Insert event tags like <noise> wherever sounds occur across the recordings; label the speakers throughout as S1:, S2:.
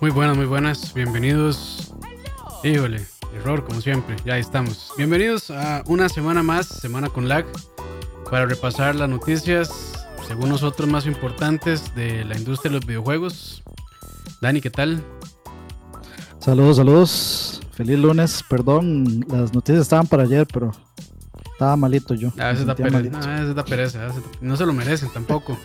S1: Muy buenas, muy buenas. Bienvenidos. Híjole, error como siempre. Ya estamos. Bienvenidos a una semana más, semana con lag, para repasar las noticias, según nosotros, más importantes de la industria de los videojuegos. Dani, ¿qué tal?
S2: Saludos, saludos. Feliz lunes. Perdón, las noticias estaban para ayer, pero estaba malito yo.
S1: A veces da pereza. A veces da pereza. No se lo merecen tampoco.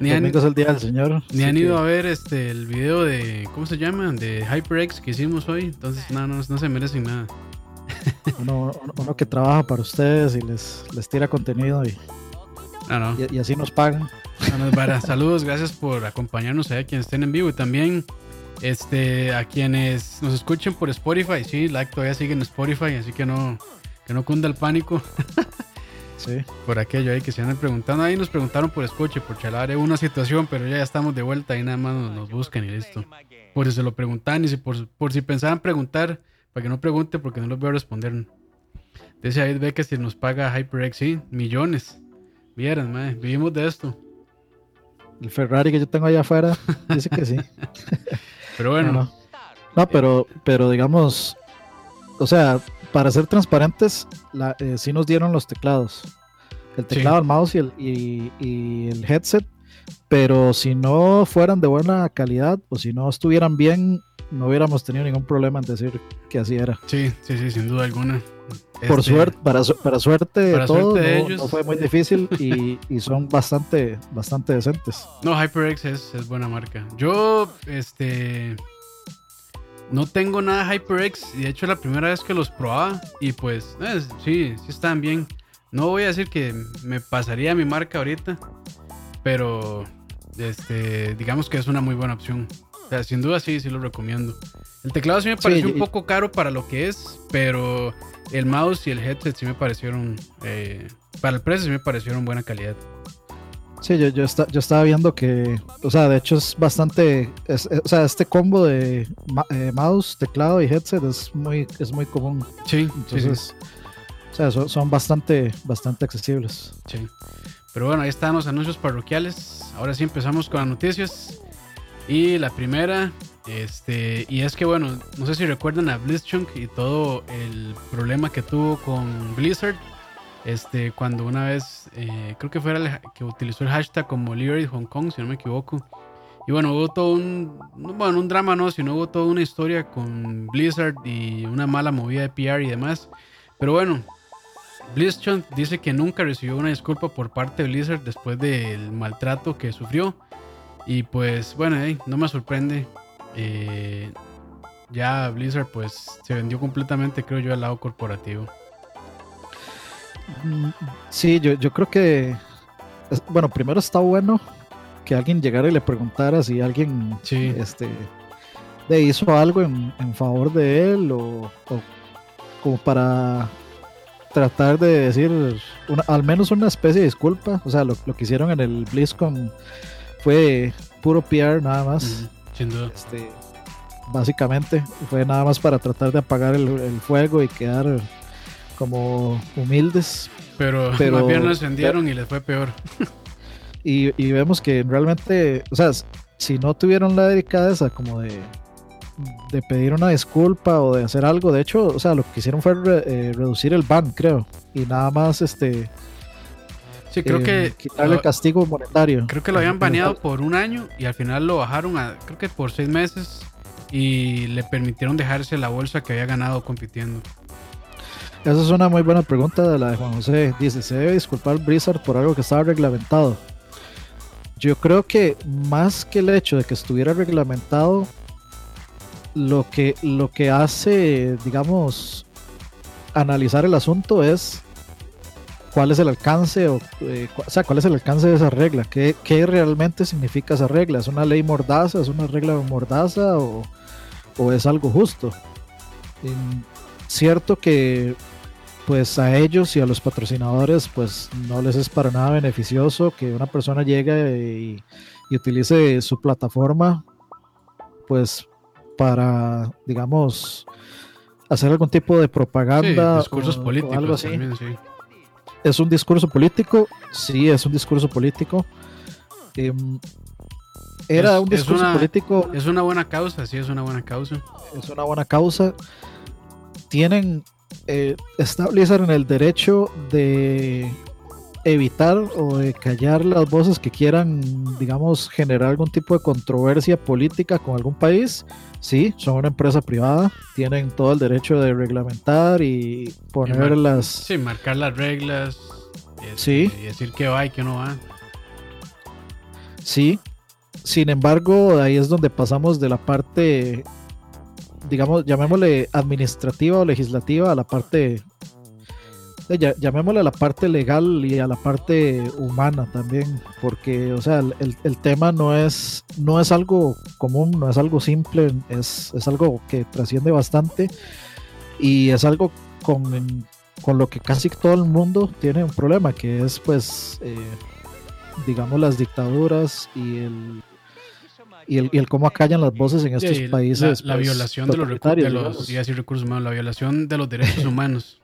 S2: Ni han, es el día del Señor.
S1: Ni han ido a ver este el video de, ¿cómo se llama? De HyperX que hicimos hoy. Entonces, no, no, no se merecen nada. <laughs>
S2: Uno, uno, que trabaja para ustedes y les, les tira contenido y, y, así nos pagan.
S1: Saludos, gracias por acompañarnos a quienes estén en vivo y también este, a quienes nos escuchen por Spotify. Sí, like todavía sigue en Spotify, así que no, que no cunda el pánico. <laughs>
S2: Sí.
S1: Por aquello ahí que se andan preguntando. Ahí nos preguntaron por escuche, por chalar una situación, pero ya estamos de vuelta y nada más nos, buscan y listo. Por si se lo preguntan y si por, por si pensaban preguntar, para que no pregunte porque no los veo responder. Dice ahí ve que si nos paga HyperX, sí, millones. Vieran, madre, vivimos de esto.
S2: El Ferrari que yo tengo allá afuera dice que sí. <laughs>
S1: pero bueno.
S2: No, pero, pero digamos, o sea, para ser transparentes, la, eh, sí nos dieron los teclados. El teclado, el mouse y el, y, el headset. Pero si no fueran de buena calidad o si no estuvieran bien, no hubiéramos tenido ningún problema en decir que así era.
S1: Sí, sí, sí, sin duda alguna.
S2: Por este, suerte, para, para suerte de todo, no, fue muy difícil <laughs> y, y, son bastante, bastante decentes.
S1: No, HyperX es, es buena marca. Yo, este, no tengo nada HyperX y de hecho la primera vez que los probaba y pues eh, sí, sí están bien. No voy a decir que me pasaría mi marca ahorita, pero este, digamos que es una muy buena opción. O sea, sin duda sí, sí lo recomiendo. El teclado sí me pareció un poco caro para lo que es, pero el mouse y el headset sí me parecieron, eh, para el precio sí me parecieron buena calidad.
S2: Sí, yo, yo, yo estaba viendo que, o sea, de hecho es bastante, o sea, este combo de eh, mouse, teclado y headset es muy, es muy común.
S1: Sí,
S2: entonces, o sea, son, bastante, bastante accesibles.
S1: Sí. Pero bueno, ahí están los anuncios parroquiales. Ahora sí empezamos con las noticias. Y la primera, este, y es que bueno, no sé si recuerdan a Blizzchunk y todo el problema que tuvo con Blizzard este, cuando una vez, eh, creo que fue el que utilizó el hashtag como Liberty Hong Kong, si no me equivoco. Y bueno, hubo todo un, bueno, un drama, no, sino hubo toda una historia con Blizzard y una mala movida de PR y demás. Pero bueno, Blizzard dice que nunca recibió una disculpa por parte de Blizzard después del maltrato que sufrió. Y pues bueno, no me sorprende. Eh, ya Blizzard pues se vendió completamente, creo yo, al lado corporativo.
S2: Sí, yo, yo creo que, bueno, primero está bueno que alguien llegara y le preguntara si alguien este, le hizo algo en, favor de él o, como para tratar de decir al menos una especie de disculpa. O sea, lo, que hicieron en el BlizzCon fue puro PR nada más. Este, básicamente fue nada más para tratar de apagar el fuego y quedar como humildes.
S1: Pero, pero más bien lo ascendieron y les fue peor. <laughs>
S2: Y, vemos que realmente, o sea, si no tuvieron la delicadeza como de, de pedir una disculpa o de hacer algo, de hecho, o sea, lo que hicieron fue eh, reducir el ban, creo. Y nada más, este...
S1: Sí, creo que...
S2: Eh, quitarle el castigo monetario.
S1: Creo que lo habían baneado por un año y al final lo bajaron a, creo que por seis meses y le permitieron dejarse la bolsa que había ganado compitiendo.
S2: Esa es una muy buena pregunta de la de Juan José. Dice, ¿se debe disculpar Blizzard por algo que estaba reglamentado? Yo creo que más que el hecho de que estuviera reglamentado, lo que, lo que hace, digamos, analizar el asunto es cuál es el alcance o, eh, sea, cuál es el alcance de esa regla, ¿Qué, ¿Qué, realmente significa esa regla, es una ley mordaza, es una regla mordaza o, o es algo justo. cierto que pues a ellos y a los patrocinadores pues no les es para nada beneficioso que una persona llegue y, utilice su plataforma pues para digamos hacer algún tipo de propaganda
S1: discursos políticos algo así
S2: es un discurso político sí es un discurso político em, era un discurso político.
S1: Es una buena causa, sí, es una buena causa.
S2: Es una buena causa. Tienen, eh, en el derecho de evitar o de callar las voces que quieran, digamos, generar algún tipo de controversia política con algún país. Sí, son una empresa privada, tienen todo el derecho de reglamentar y poner las...
S1: Sí, marcar las reglas.
S2: Este, sí.
S1: Y decir que va y que no va.
S2: Sí, sin embargo, ahí es donde pasamos de la parte, digamos, llamémosle administrativa o legislativa a la parte ya, llamémosle a la parte legal y a la parte humana también, porque, o sea, el, el, tema no es, no es algo común, no es algo simple, es, es algo que trasciende bastante y es algo con, con, lo que casi todo el mundo tiene un problema, que es, pues, eh, digamos, las dictaduras y el, y el, y el, cómo acallan las voces en estos países.
S1: La, pues, violación de los, de los, recursos humanos, la violación de los derechos humanos.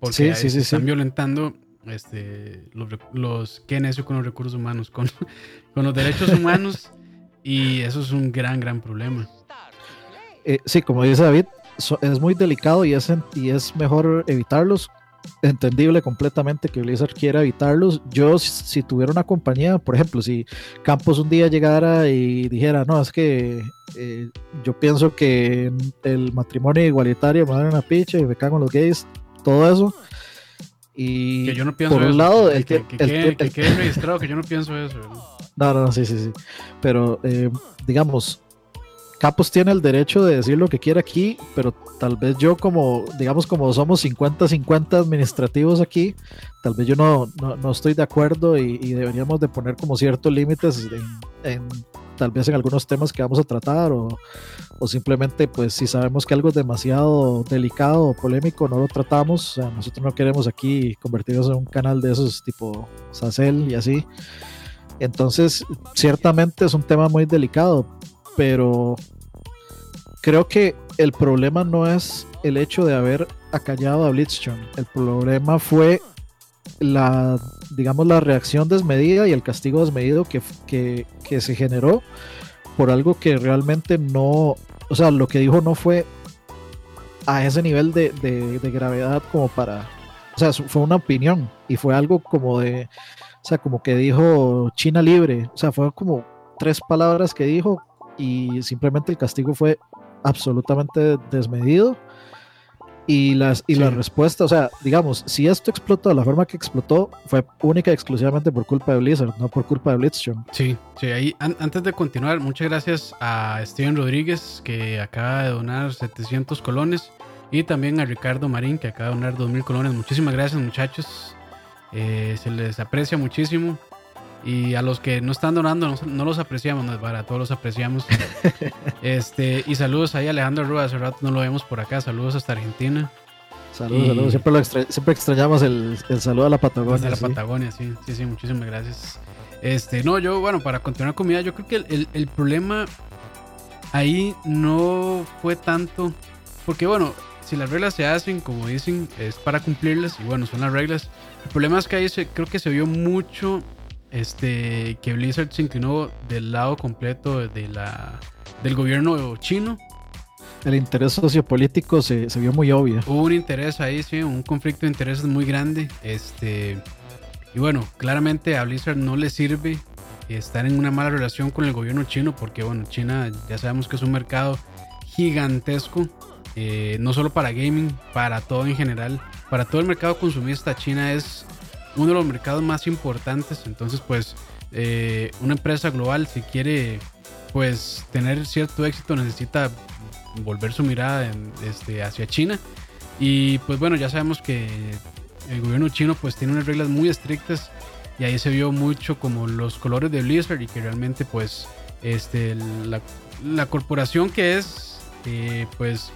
S1: Porque sí, sí, sí, están violentando este, los, los qué necio con los recursos humanos, con, <laughs> con los derechos humanos, y eso es un gran, gran problema.
S2: Eh, sí, como dice David, es muy delicado y es, y es mejor evitarlos. Entendible completamente que Blizzard quiera evitarlos. Yo, si, tuviera una compañía, por ejemplo, si Campos un día llegara y dijera, no, es que eh, yo pienso que el matrimonio igualitario me dan una picha y me cago en los gays, todo eso. Y
S1: que yo no pienso por un lado, el que, que, quede registrado que yo no pienso eso.
S2: No, no, sí, sí, sí. Pero, eh, digamos, Capos tiene el derecho de decir lo que quiera aquí, pero tal vez yo como, digamos, como somos 50-50 administrativos aquí, tal vez yo no, no, estoy de acuerdo y, deberíamos de poner como ciertos límites en, tal vez en algunos temas que vamos a tratar o, o, simplemente pues si sabemos que algo es demasiado delicado o polémico no lo tratamos, o nosotros no queremos aquí convertirnos en un canal de esos tipo Sacel y así. Entonces, ciertamente es un tema muy delicado, pero creo que el problema no es el hecho de haber acallado a Blitzchung. El problema fue la, digamos, la reacción desmedida y el castigo desmedido que, que, se generó por algo que realmente no, o sea, lo que dijo no fue a ese nivel de, de, gravedad como para, o sea, fue una opinión y fue algo como de, o sea, como que dijo China libre, o sea, fue como tres palabras que dijo y simplemente el castigo fue absolutamente desmedido. Y, las, y la respuesta, o sea, digamos, si esto explotó de la forma que explotó, fue única y exclusivamente por culpa de Blizzard, no por culpa de Blitzchung.
S1: Sí, sí, ahí antes de continuar, muchas gracias a Steven Rodríguez, que acaba de donar 700 colones, y también a Ricardo Marín, que acaba de donar 2000 colones. Muchísimas gracias, muchachos. Eh, se les aprecia muchísimo. Y a los que no están donando, no, los apreciamos, no es para todos los apreciamos. <laughs> este, y saludos ahí a Alejandro Rúa, hace rato no lo vemos por acá, saludos hasta Argentina.
S2: Saludos, saludos. Siempre, siempre extrañamos el, el, saludo a la Patagonia.
S1: A la Patagonia, sí, sí, sí, muchísimas gracias. Este, no, yo, bueno, para continuar con mi yo creo que el, el problema ahí no fue tanto, porque bueno, si las reglas se hacen, como dicen, es para cumplirlas, y bueno, son las reglas. El problema es que ahí se, creo que se vio mucho este, que Blizzard se inclinó del lado completo de la, del gobierno chino.
S2: El interés sociopolítico se, se vio muy obvio.
S1: Hubo un interés ahí, sí, un conflicto de intereses muy grande. Este, y bueno, claramente a Blizzard no le sirve estar en una mala relación con el gobierno chino, porque bueno, China ya sabemos que es un mercado gigantesco, eh, no solo para gaming, para todo en general, para todo el mercado consumista, China es uno de los mercados más importantes. Entonces, pues, eh, una empresa global, si quiere pues tener cierto éxito, necesita volver su mirada este, hacia China. Y pues bueno, ya sabemos que el gobierno chino pues tiene unas reglas muy estrictas y ahí se vio mucho como los colores de Blizzard y que realmente pues este, la, corporación que es eh, pues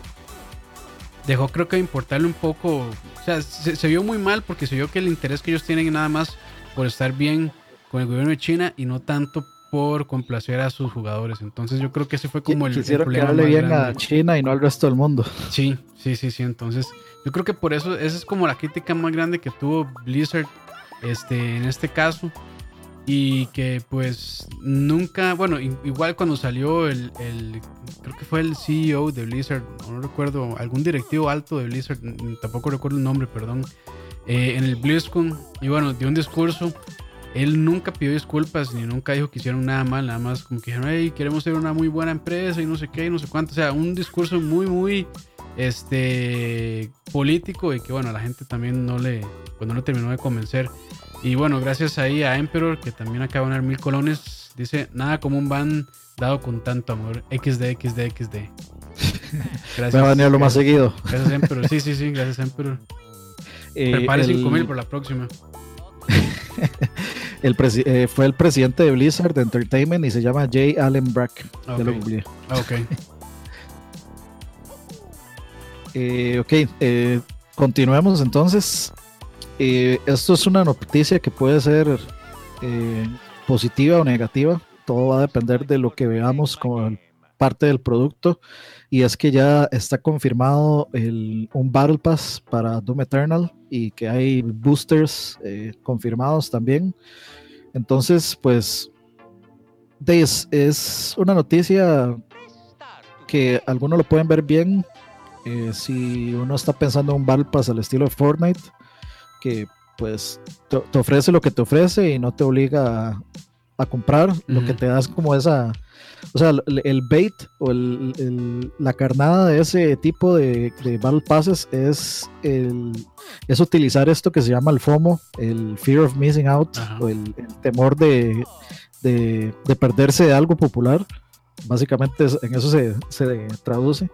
S1: dejó creo que importarle un poco, o sea, se, vio muy mal porque se vio que el interés que ellos tienen nada más por estar bien con el gobierno de China y no tanto por complacer a sus jugadores. Entonces yo creo que ese fue como el,
S2: Quisieron el problema. bien a China y no al resto del mundo.
S1: Sí, sí, sí, sí. Entonces yo creo que por eso esa es como la crítica más grande que tuvo Blizzard este, en este caso. Y que pues nunca, bueno, igual cuando salió el, creo que fue el CEO de Blizzard, no recuerdo, algún directivo alto de Blizzard, tampoco recuerdo el nombre, perdón, eh, en el BlizzCon, y bueno, dio un discurso, él nunca pidió disculpas ni nunca dijo que hicieron nada mal, nada más como que dijeron, hey, queremos ser una muy buena empresa y no sé qué, y no sé cuánto, o sea, un discurso muy, muy, este, político y que bueno, a la gente también no le, pues no le terminó de convencer. Y bueno, gracias ahí a Emperor, que también acaba de ganar mil colones. Dice, nada como un van dado con tanto amor. XD, XD, XD. <laughs>
S2: Gracias. Me va a venir lo más seguido.
S1: Gracias, Emperor. Sí, sí, sí, gracias, Emperor. Eh, Prepare 5000 por la próxima. <laughs>
S2: el eh, fue el presidente de Blizzard Entertainment y se llama Jay Allen Brack.
S1: Okay. Ah, ok. <laughs>
S2: eh, ok, eh, continuemos entonces. Eh, esto es una noticia que puede ser eh, positiva o negativa. Todo va a depender de lo que veamos como parte del producto. Y es que ya está confirmado un Battle Pass para Doom Eternal y que hay boosters eh, confirmados también. Entonces, pues, es, es una noticia que algunos lo pueden ver bien. si uno está pensando en un Battle Pass al estilo de Fortnite, que pues te, ofrece lo que te ofrece y no te obliga a, comprar, lo que te das como esa, o sea, el, bait o el, la carnada de ese tipo de, de Battle Passes es, el, es utilizar esto que se llama el FOMO, el Fear of Missing Out, o el, temor de, de, perderse de algo popular. Básicamente en eso se, se traduce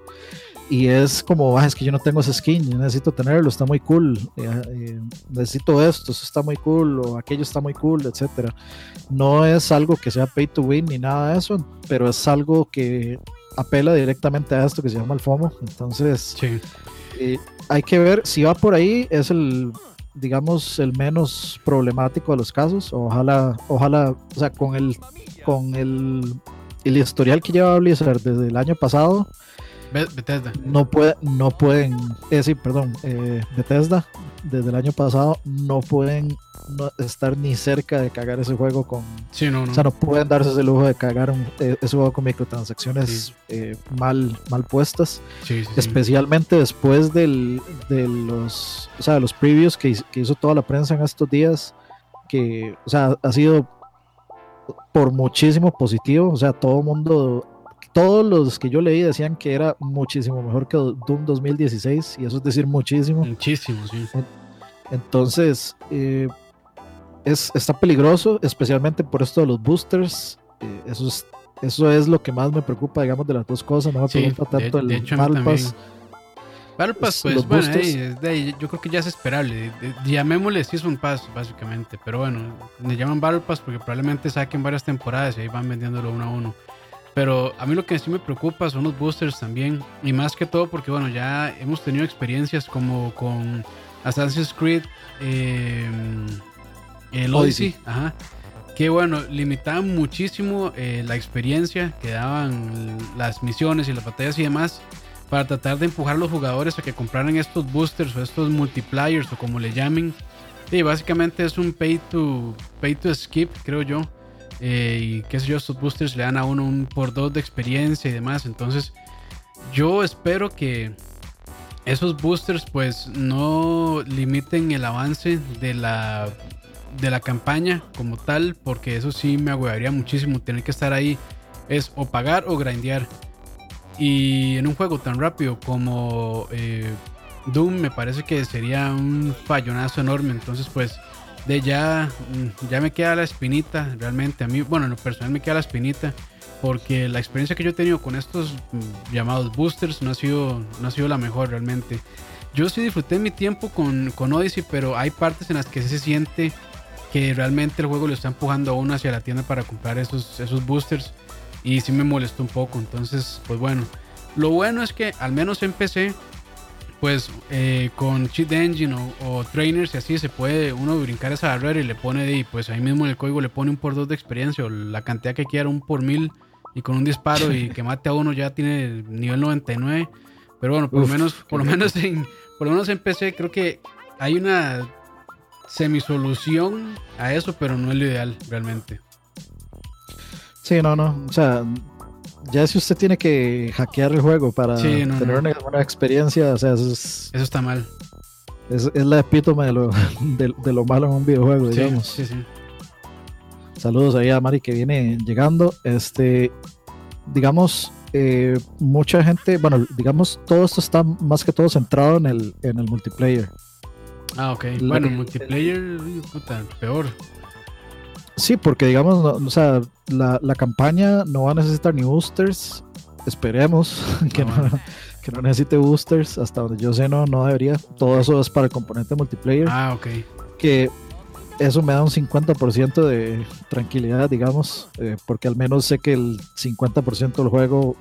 S2: y es como, ah, es que yo no tengo ese skin, yo necesito tenerlo, está muy cool, eh, eh, necesito esto, eso está muy cool, o aquello está muy cool, etcétera. No es algo que sea pay to win ni nada de eso, pero es algo que apela directamente a esto que se llama el FOMO. Entonces, eh, hay que ver si va por ahí, es el, digamos, el menos problemático de los casos. Ojalá, ojalá, o sea, con el, con el, el historial que lleva Blizzard desde el año pasado
S1: Bethesda.
S2: No, puede, no pueden, eh, sí, perdón, eh, Bethesda, desde el año pasado no pueden estar ni cerca de cagar ese juego con.
S1: Sí, no,
S2: no. O sea, no pueden darse ese lujo de cagar eh, ese juego con microtransacciones eh, mal, mal puestas.
S1: Sí,
S2: especialmente después del, de los, o sea, los previews que, que hizo toda la prensa en estos días, que, o sea, ha sido por muchísimo positivo. O sea, todo el mundo todos los que yo leí decían que era muchísimo mejor que Doom 2016, y eso es decir muchísimo.
S1: Muchísimo, sí.
S2: Entonces, eh, es, está peligroso, especialmente por esto de los boosters. Eh, eso, es, eso es lo que más me preocupa, digamos, de las dos cosas. No me preocupa tanto el Battle
S1: Pass. Battle Pass, pues bueno, yo creo que ya es esperable. Llamémosle Season Pass, básicamente. Pero bueno, le llaman Battle Pass porque probablemente saquen varias temporadas y ahí van vendiéndolo uno a uno. Pero a mí lo que sí me preocupa son los boosters también. Y más que todo porque, bueno, ya hemos tenido experiencias como con Assassin's Creed, eh, el Odyssey, Ajá, que, bueno, limitaban muchísimo eh, la experiencia que daban las misiones y las batallas y demás para tratar de empujar a los jugadores a que compraran estos boosters o estos multipliers o como le llamen. Y básicamente es un pay to, pay to skip, creo yo. Eh, y qué sé yo, estos boosters le dan a uno un por dos de experiencia y demás. Entonces, yo espero que esos boosters pues no limiten el avance de la, de la campaña como tal, porque eso sí me agüevaría muchísimo tener que estar ahí. Es o pagar o grindear. Y en un juego tan rápido como eh, Doom me parece que sería un fallonazo enorme. Entonces pues de ya, mm, ya me queda la espinita, realmente. A mí, bueno, en lo personal me queda la espinita, porque la experiencia que yo he tenido con estos mm, llamados boosters no ha sido, no ha sido la mejor realmente. Yo sí disfruté mi tiempo con, con Odyssey, pero hay partes en las que se siente que realmente el juego lo está empujando a uno hacia la tienda para comprar esos, esos boosters. Y sí me molestó un poco. Entonces, pues bueno. Lo bueno es que al menos en PC pues eh, con Cheat Engine o, Trainers y así se puede uno brincar esa barrera y le pone y pues ahí mismo en el código le pone un por dos de experiencia o la cantidad que quiera, un por mil y con un disparo y que mate a uno ya tiene nivel 99. Pero bueno, por lo menos, por lo menos en, por lo menos en PC creo que hay una semisolución a eso, pero no es lo ideal realmente.
S2: Sí, no, no. O sea, ya si usted tiene que hackear el juego para tener Una, experiencia, o sea, eso,
S1: eso está mal.
S2: Es, la epítome de lo, <laughs> de, lo malo en un videojuego, digamos. Sí, sí. Saludos ahí a Mari que viene llegando. Este, digamos, eh, mucha gente, bueno, digamos, todo esto está más que todo centrado en el, en el multiplayer.
S1: Ah, ok. bueno, multiplayer, puta, peor.
S2: Sí, porque digamos, o sea, la, la, campaña no va a necesitar ni boosters. Esperemos <laughs> que, no, que no necesite boosters. Hasta donde yo sé, no, no debería. Todo eso es para el componente multiplayer.
S1: Ah, ok.
S2: Que eso me da un 50% de tranquilidad, digamos, eh, porque al menos sé que el 50% del juego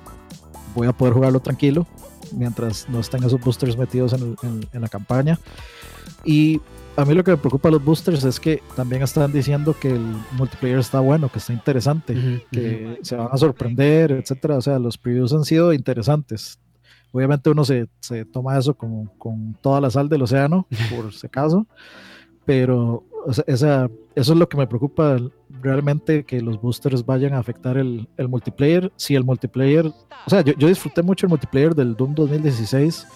S2: voy a poder jugarlo tranquilo mientras no estén esos boosters metidos en, en, la campaña. Y a mí lo que me preocupa a los boosters es que también están diciendo que el multiplayer está bueno, que está interesante, que se van a sorprender, etcétera. O sea, los previews han sido interesantes. Obviamente uno se, se toma eso con, con toda la sal del océano, <laughs> por si acaso, pero esa, eso es lo que me preocupa realmente, que los boosters vayan a afectar el, el multiplayer. Si el multiplayer, o sea, yo, yo, disfruté mucho el multiplayer del Doom 2016,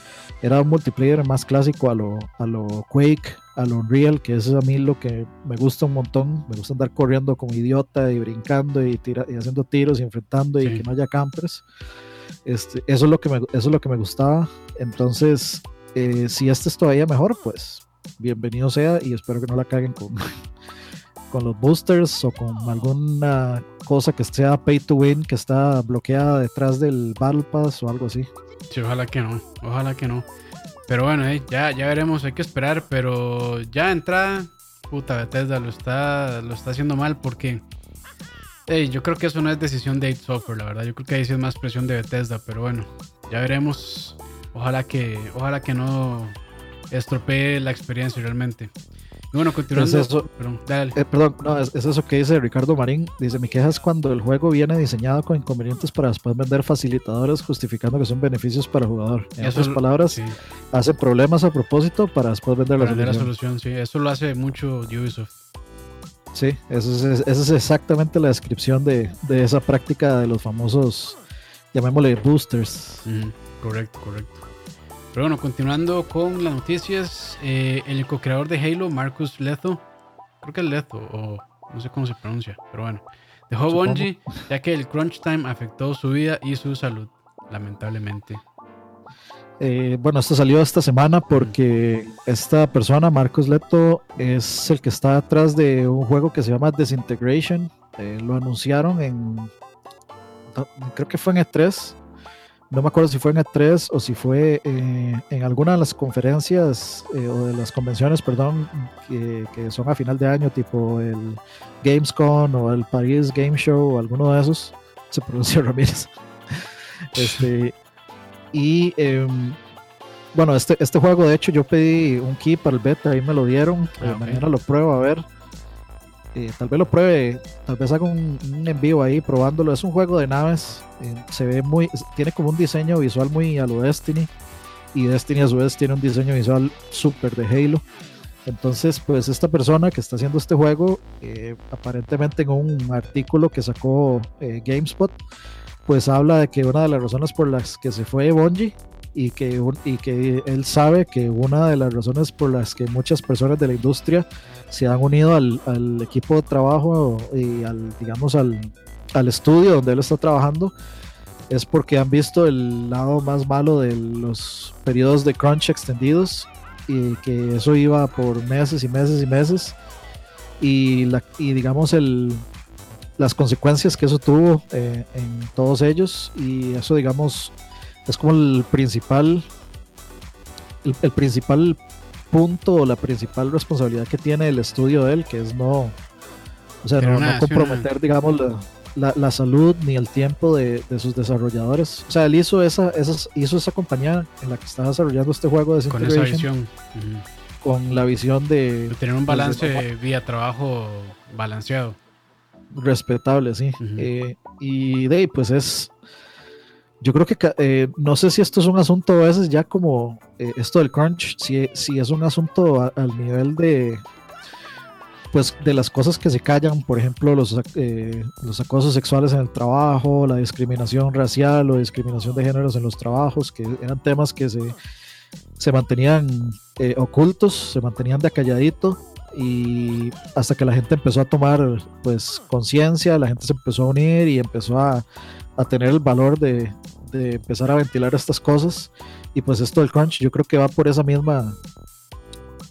S2: era un multiplayer más clásico a lo, a lo Quake, a lo Unreal, que eso es a mí lo que me gusta un montón, me gusta andar corriendo como idiota y brincando y, tira, y haciendo tiros y enfrentando y que no haya campers. Este, eso, es lo que me, eso es lo que me gustaba. Entonces, eh, si este es todavía mejor, pues bienvenido sea y espero que no la caguen con, <laughs> con los boosters o con alguna cosa que sea pay to win que está bloqueada detrás del Battle Pass o algo así.
S1: Sí, ojalá que no, ojalá que no. Pero bueno, eh, ya, ya veremos, hay que esperar, pero ya entrada, puta Bethesda lo está, lo está haciendo mal porque yo creo que eso no es decisión de 8 Software, la verdad. Yo creo que ahí sí es más presión de Bethesda, pero bueno, ya veremos. Ojalá que, ojalá que no estropee la experiencia realmente. Bueno, continuando.
S2: eso, perdón, eh, perdón no, es, eso que dice Ricardo Marín. Dice: Mi queja es cuando el juego viene diseñado con inconvenientes para después vender facilitadores justificando que son beneficios para el jugador. En otras palabras, hace problemas a propósito para después vender la,
S1: solución. la solución. Sí, eso lo hace mucho Ubisoft.
S2: Sí, eso es, esa es exactamente la descripción de, de, esa práctica de los famosos, llamémosle boosters.
S1: correcto, correcto. Pero bueno, continuando con las noticias, eh, el co-creador de Halo, Marcus Leto, creo que es Leto, o no sé cómo se pronuncia, pero bueno, dejó Bungie ya que el crunch time afectó su vida y su salud, lamentablemente.
S2: Eh, bueno, esto salió esta semana porque esta persona, Marcus Leto, es el que está atrás de un juego que se llama Disintegration. Eh, lo anunciaron en, creo que fue en E3 no me acuerdo si fue en E3 o si fue eh, en alguna de las conferencias eh, o de las convenciones, perdón, que, son a final de año, tipo el Gamescom o el Paris Game Show o alguno de esos, se pronuncia <laughs> Ramírez. este, y em, bueno, este, este juego, de hecho, yo pedí un key para el beta, ahí me lo dieron, ah, mañana lo pruebo a ver. Eh, tal vez lo pruebe, tal vez haga un, un envío ahí probándolo. Es un juego de naves, eh, se ve muy, tiene como un diseño visual muy a lo Destiny y Destiny a su vez tiene un diseño visual súper de Halo. Entonces, pues esta persona que está haciendo este juego, eh, aparentemente en un artículo que sacó GameSpot, pues habla de que una de las razones por las que se fue Bungie y que, y que él sabe que una de las razones por las que muchas personas de la industria se han unido al, al equipo de trabajo y al, digamos, al, al, estudio donde él está trabajando es porque han visto el lado más malo de los periodos de crunch extendidos y que eso iba por meses y meses y meses. Y, la, y digamos el, las consecuencias que eso tuvo eh, en todos ellos y eso digamos es como el principal el, principal punto o la principal responsabilidad que tiene el estudio de él, que es no, o sea, no, comprometer, digamos, la, la, salud ni el tiempo de, de, sus desarrolladores. O sea, él hizo esa, esa, hizo esa compañía en la que está desarrollando este juego de
S1: Con esa visión.
S2: Con la visión de...
S1: tener un balance vía trabajo balanceado.
S2: Respetable, sí. Eh, y de pues es yo creo que eh, no sé si esto es un asunto a veces ya como eh, esto del crunch, si, si es un asunto al nivel de, pues de las cosas que se callan, por ejemplo, los, eh, los acosos sexuales en el trabajo, la discriminación racial o discriminación de géneros en los trabajos, que eran temas que se, se mantenían eh, ocultos, se mantenían de acalladito y hasta que la gente empezó a tomar pues conciencia, la gente se empezó a unir y empezó a, a tener el valor de, de, empezar a ventilar estas cosas y pues esto del crunch yo creo que va por esa misma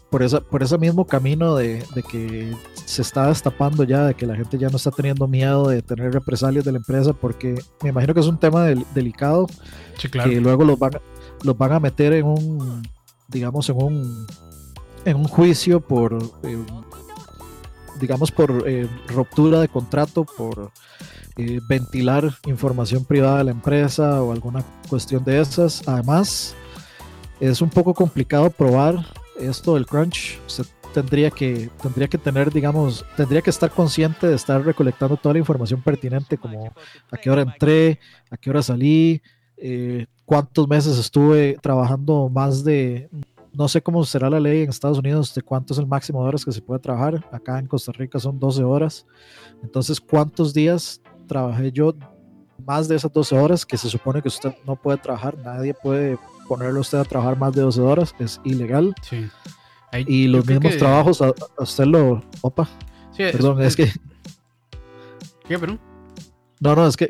S2: por, esa, por ese mismo camino de, de, que se está destapando ya, de que la gente ya no está teniendo miedo de tener represalias de la empresa, porque me imagino que es un tema delicado,
S1: sí, claro.
S2: que luego los van, los van a meter en un, digamos, en un, en un juicio por, eh, digamos, por eh, ruptura de contrato, por eh, ventilar información privada de la empresa o alguna cuestión de esas. Además, es un poco complicado probar esto del crunch, se tendría que, tendría que tener, digamos, tendría que estar consciente de estar recolectando toda la información pertinente, como a qué hora entré, a qué hora salí, eh, cuántos meses estuve trabajando más de, no sé cómo será la ley en Estados Unidos de cuánto es el máximo de horas que se puede trabajar. Acá en Costa Rica son 12 horas. Entonces, ¿cuántos días trabajé yo más de esas 12 horas que se supone que usted no puede trabajar? Nadie puede ponerle a usted a trabajar más de 12 horas, es ilegal.
S1: Sí.
S2: y los mismos trabajos a, usted lo... Opa.
S1: Sí,
S2: perdón, es, que...
S1: ¿Qué, perdón?
S2: No, no, es que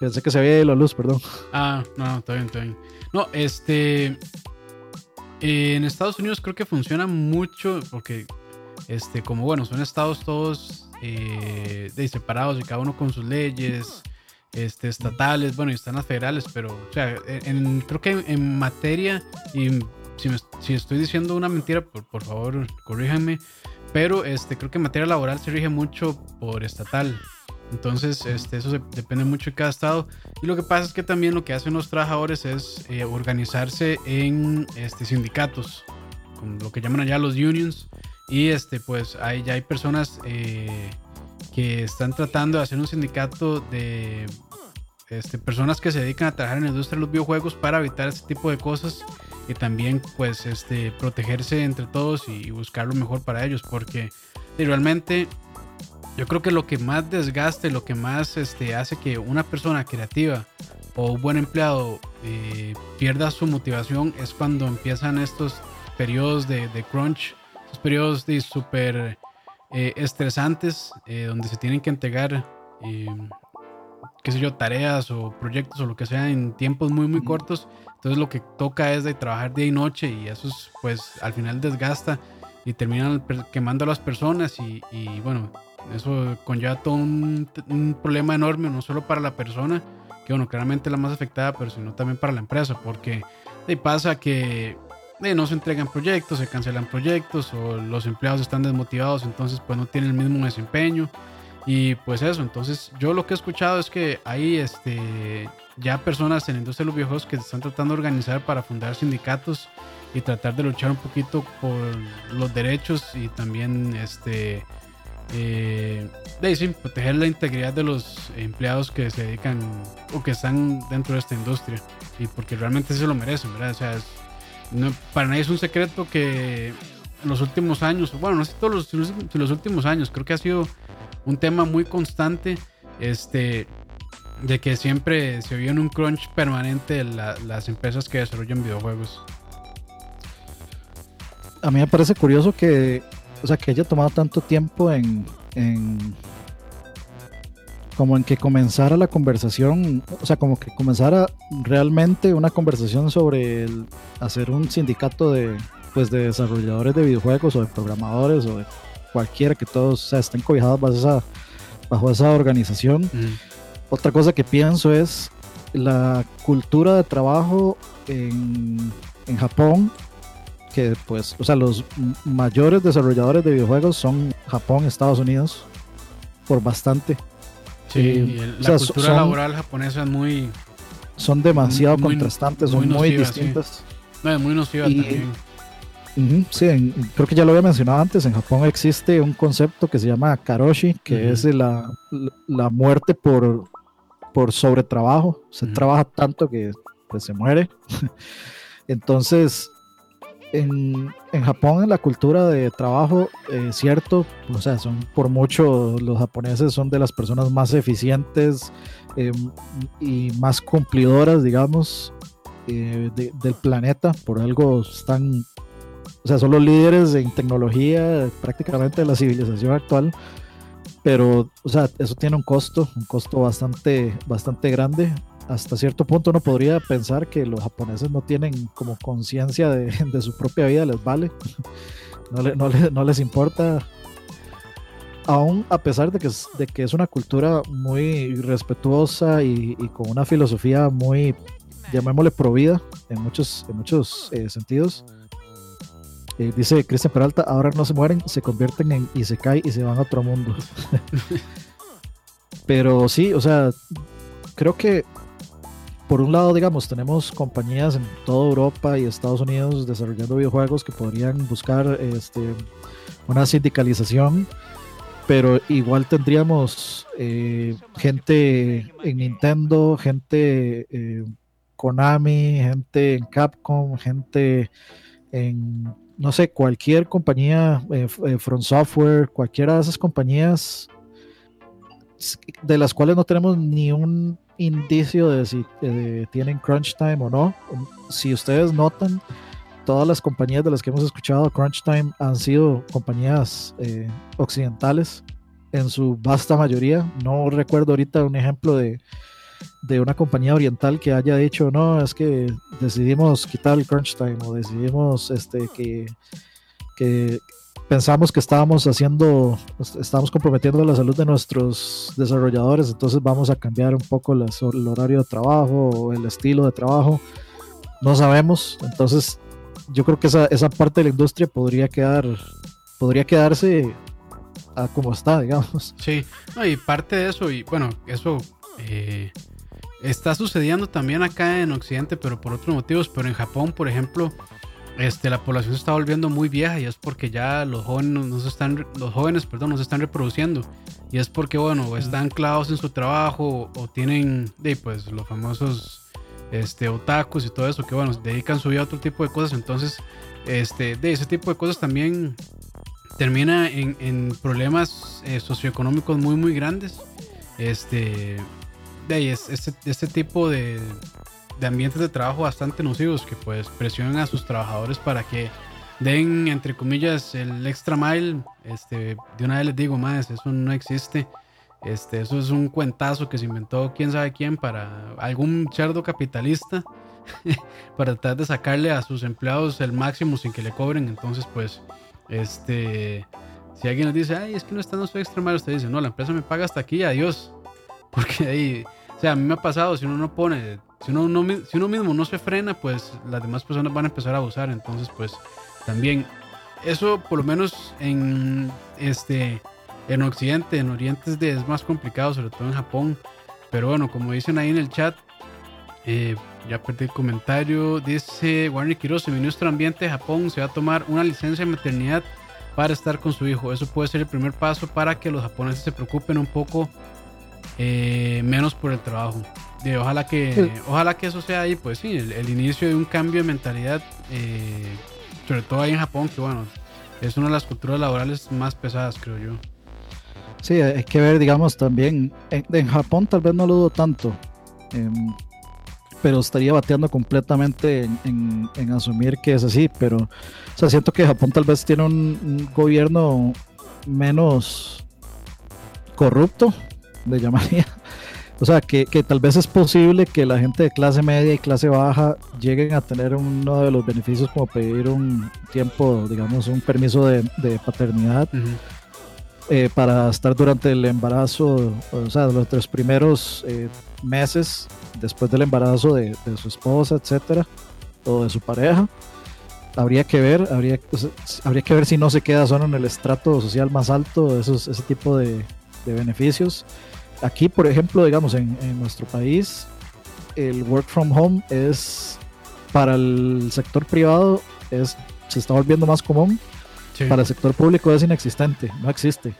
S2: pensé que se había ido la luz, perdón.
S1: Ah, no, está bien, está bien. No, este... en Estados Unidos creo que funciona mucho porque, este, como bueno, son estados todos eh, separados y cada uno con sus leyes este, estatales, bueno, y están las federales, pero, o sea, en, creo que en, materia, y si, si, estoy diciendo una mentira, por, por, favor, corríjanme, pero este, creo que en materia laboral se rige mucho por estatal. Entonces, este, eso depende mucho de cada estado. Y lo que pasa es que también lo que hacen los trabajadores es eh, organizarse en este, sindicatos, con lo que llaman allá los unions. Y este, pues ahí ya hay personas eh, que están tratando de hacer un sindicato de este, personas que se dedican a trabajar en la industria de los videojuegos para evitar este tipo de cosas y también pues este, protegerse entre todos y buscar lo mejor para ellos porque realmente yo creo que lo que más desgaste, lo que más este, hace que una persona creativa o un buen empleado eh, pierda su motivación es cuando empiezan estos periodos de, crunch, estos periodos de súper eh, estresantes eh, donde se tienen que entregar qué sé yo, tareas o proyectos o lo que sea en tiempos muy, muy cortos. Entonces lo que toca es de trabajar día y noche y eso es, pues al final desgasta y terminan quemando a las personas y, bueno, eso conlleva todo un, problema enorme, no solo para la persona, que bueno, claramente la más afectada, pero sino también para la empresa, porque pasa que no se entregan proyectos, se cancelan proyectos o los empleados están desmotivados, entonces pues no tienen el mismo desempeño y pues eso, entonces yo lo que he escuchado es que hay este, ya personas en la industria de los viejos que están tratando de organizar para fundar sindicatos y tratar de luchar un poquito por los derechos y también este, eh, de, proteger la integridad de los empleados que se dedican o que están dentro de esta industria y porque realmente se lo merecen, ¿verdad? O sea, para nadie es un secreto que en los últimos años, bueno, no sé todos los, los últimos años, creo que ha sido un tema muy constante, este, de que siempre se vio en un crunch permanente las empresas que desarrollan videojuegos.
S2: A mí me parece curioso que, o sea, que haya tomado tanto tiempo en como en que comenzara la conversación, o sea, como que comenzara realmente una conversación sobre el hacer un sindicato de, pues, de desarrolladores de videojuegos o de programadores o de cualquiera que todos estén cobijados bajo esa, bajo esa organización. Otra cosa que pienso es la cultura de trabajo en, en Japón, que pues, o sea, los mayores desarrolladores de videojuegos son Japón, Estados Unidos, por bastante.
S1: Sí, eh, la cultura laboral japonesa es muy...
S2: Son demasiado contrastantes, son muy distintas.
S1: No, es muy nociva también
S2: sí, creo que ya lo había mencionado antes, en Japón existe un concepto que se llama karoshi, que es la, la, muerte por, por sobretrabajo. Se trabaja tanto que pues, se muere. <laughs> Entonces, en, en, Japón, en la cultura de trabajo, eh, cierto, o sea, son por mucho, los japoneses son de las personas más eficientes eh, y más cumplidoras, digamos, eh, del planeta. Por algo están, o sea, son los líderes en tecnología prácticamente de la civilización actual. Pero, o sea, eso tiene un costo, un costo bastante, bastante grande hasta cierto punto uno podría pensar que los japoneses no tienen como conciencia de, <laughs> su propia vida, les vale, <laughs> no, les importa, aún a pesar de que, es, de que es una cultura muy respetuosa y, con una filosofía muy, llamémosle, provida en muchos, en muchos eh, sentidos. Eh, dice Cristian Peralta, ahora no se mueren, se convierten en y se caen y se van a otro mundo. <laughs> Pero sí, o sea, creo que por un lado, digamos, tenemos compañías en toda Europa y Estados Unidos desarrollando videojuegos que podrían buscar este, una sindicalización, pero igual tendríamos eh, gente en Nintendo, gente en eh, Konami, gente en Capcom, gente en, no sé, cualquier compañía, eh, From Software, cualquiera de esas compañías de las cuales no tenemos ni un indicio de si tienen crunch time o no. Si ustedes notan, todas las compañías de las que hemos escuchado crunch time han sido compañías eh, occidentales en su vasta mayoría. No recuerdo ahorita un ejemplo de, de una compañía oriental que haya dicho, no, es que decidimos quitar el crunch time o decidimos este, que, que pensamos que estábamos haciendo, estábamos comprometiendo la salud de nuestros desarrolladores, entonces vamos a cambiar un poco el horario de trabajo el estilo de trabajo. No sabemos, entonces yo creo que esa, esa parte de la industria podría quedar, podría quedarse como está, <laughs> digamos.
S1: Sí, y parte de eso, y bueno, eso eh, está sucediendo también acá en Occidente, pero por otros motivos, pero en Japón, por ejemplo, este, la población se está volviendo muy vieja y es porque ya los jóvenes no se están, los jóvenes, perdón, no se están reproduciendo. Y es porque, bueno, están clavados en su trabajo o, tienen, de, pues, los famosos este, otakus y todo eso, que, bueno, dedican su vida a otro tipo de cosas. Entonces, este, de ese tipo de cosas también termina en, problemas eh, socioeconómicos muy, muy grandes. Este, de este, este tipo de, de ambientes de trabajo bastante nocivos que pues presionan a sus trabajadores para que den entre comillas el extra mile. Este de una vez les digo más eso no existe. Este eso es un cuentazo que se inventó quién sabe quién para algún cerdo capitalista <laughs> para tratar de sacarle a sus empleados el máximo sin que le cobren entonces pues este si alguien les dice ay es que no está nuestro extra mile usted dice no la empresa me paga hasta aquí adiós <laughs> porque ahí o sea a mí me ha pasado si uno no pone si uno, si uno mismo no se frena, pues las demás personas van a empezar a abusar. Entonces, pues también eso por lo menos en este en Occidente, en Oriente es, más complicado, sobre todo en Japón. Pero bueno, como dicen ahí en el chat, eh, ya perdí el comentario. Dice Warner Quiroz, el ministro de Ambiente de Japón se va a tomar una licencia de maternidad para estar con su hijo. Eso puede ser el primer paso para que los japoneses se preocupen un poco eh, menos por el trabajo ojalá que ojalá que eso sea ahí, pues sí, el, inicio de un cambio de mentalidad, eh, sobre todo ahí en Japón, que bueno, es una de las culturas laborales más pesadas, creo yo.
S2: Sí, hay que ver, digamos, también, en, Japón tal vez no lo dudo tanto, em, pero estaría bateando completamente en, asumir que es así, pero, o sea, siento que Japón tal vez tiene un, gobierno menos corrupto, le llamaría, <laughs> o sea, que, tal vez es posible que la gente de clase media y clase baja lleguen a tener uno de los beneficios como pedir un tiempo, digamos, un permiso de, paternidad eh, para estar durante el embarazo, o sea, los tres primeros eh, meses después del embarazo de, su esposa, etcétera, o de su pareja. Habría que ver, habría, habría que ver si no se queda solo en el estrato social más alto, esos, ese tipo de, de beneficios aquí, por ejemplo, digamos, en, nuestro país, el work from home es para el sector privado es se está volviendo más común. Para el sector público es inexistente, no existe.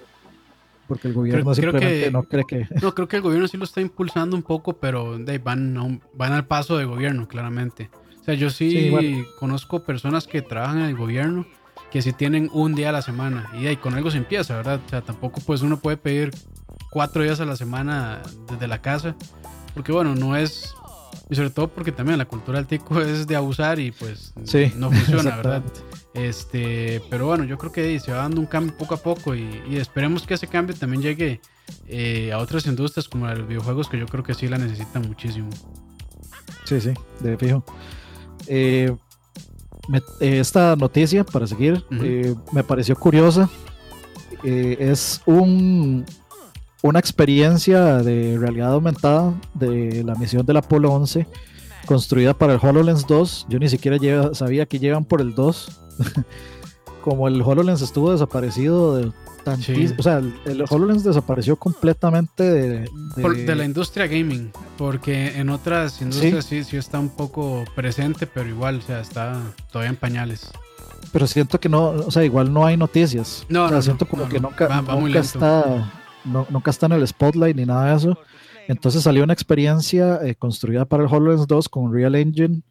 S2: Porque el gobierno simplemente no cree que.
S1: No, <laughs> creo que el gobierno sí lo está impulsando un poco, pero van, van al paso de gobierno, claramente. O O sea, yo sí, conozco personas que trabajan en el gobierno que sí tienen un día a la semana y ahí con algo se empieza, ¿verdad? O sea, tampoco pues uno puede pedir cuatro días a la semana desde la casa, porque bueno, no es, y sobre todo porque también la cultura del tico es de abusar y pues no funciona, ¿verdad? Este, pero bueno, yo creo que se va dando un cambio poco a poco y, esperemos que ese cambio también llegue eh, a otras industrias como los videojuegos que yo creo que sí la necesitan muchísimo.
S2: Sí, sí, de fijo. Eh, esta noticia, para seguir, eh, me pareció curiosa. es un, una experiencia de realidad aumentada de la misión del Apolo 11 construida para el HoloLens 2. Yo ni siquiera sabía que llegan por el 2. <laughs> como el HoloLens estuvo desaparecido de o sea, el, HoloLens desapareció completamente de,
S1: de, la industria gaming, porque en otras industrias ¿Sí? ¿Sí? está un poco presente, pero igual, o sea, está todavía en pañales.
S2: Pero siento que no, o sea, igual no hay noticias. No, o sea, siento como que nunca, nunca está, nunca está en el spotlight ni nada de eso. Entonces salió una experiencia eh, construida para el HoloLens 2 con Real Engine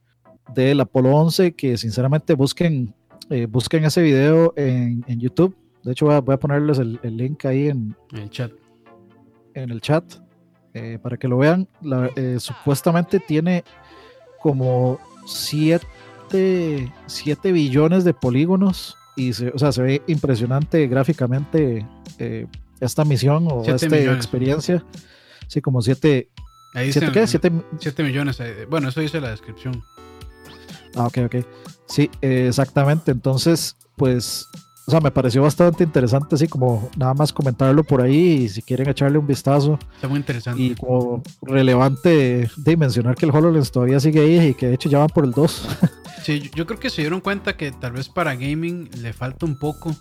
S2: del Apolo 11 que sinceramente busquen eh, busquen ese video en, YouTube. De hecho, voy a, ponerles el, link ahí en,
S1: el chat.
S2: En el chat. Eh, para que lo vean. Eh, supuestamente tiene como 7 billones de polígonos. Y se, o sea, se ve impresionante gráficamente esta misión o esta experiencia. Sí, como 7.
S1: ¿Siete 7 millones. Bueno, eso dice la descripción.
S2: Ah, ok, ok. Sí, exactamente. Entonces, pues, o sea, me pareció bastante interesante, así como nada más comentarlo por ahí y si quieren echarle un vistazo.
S1: Está muy interesante.
S2: Y como relevante de mencionar que el HoloLens todavía sigue ahí y que de hecho ya van por el 2. <laughs>
S1: sí, yo creo que se dieron cuenta que tal vez para gaming le falta un poco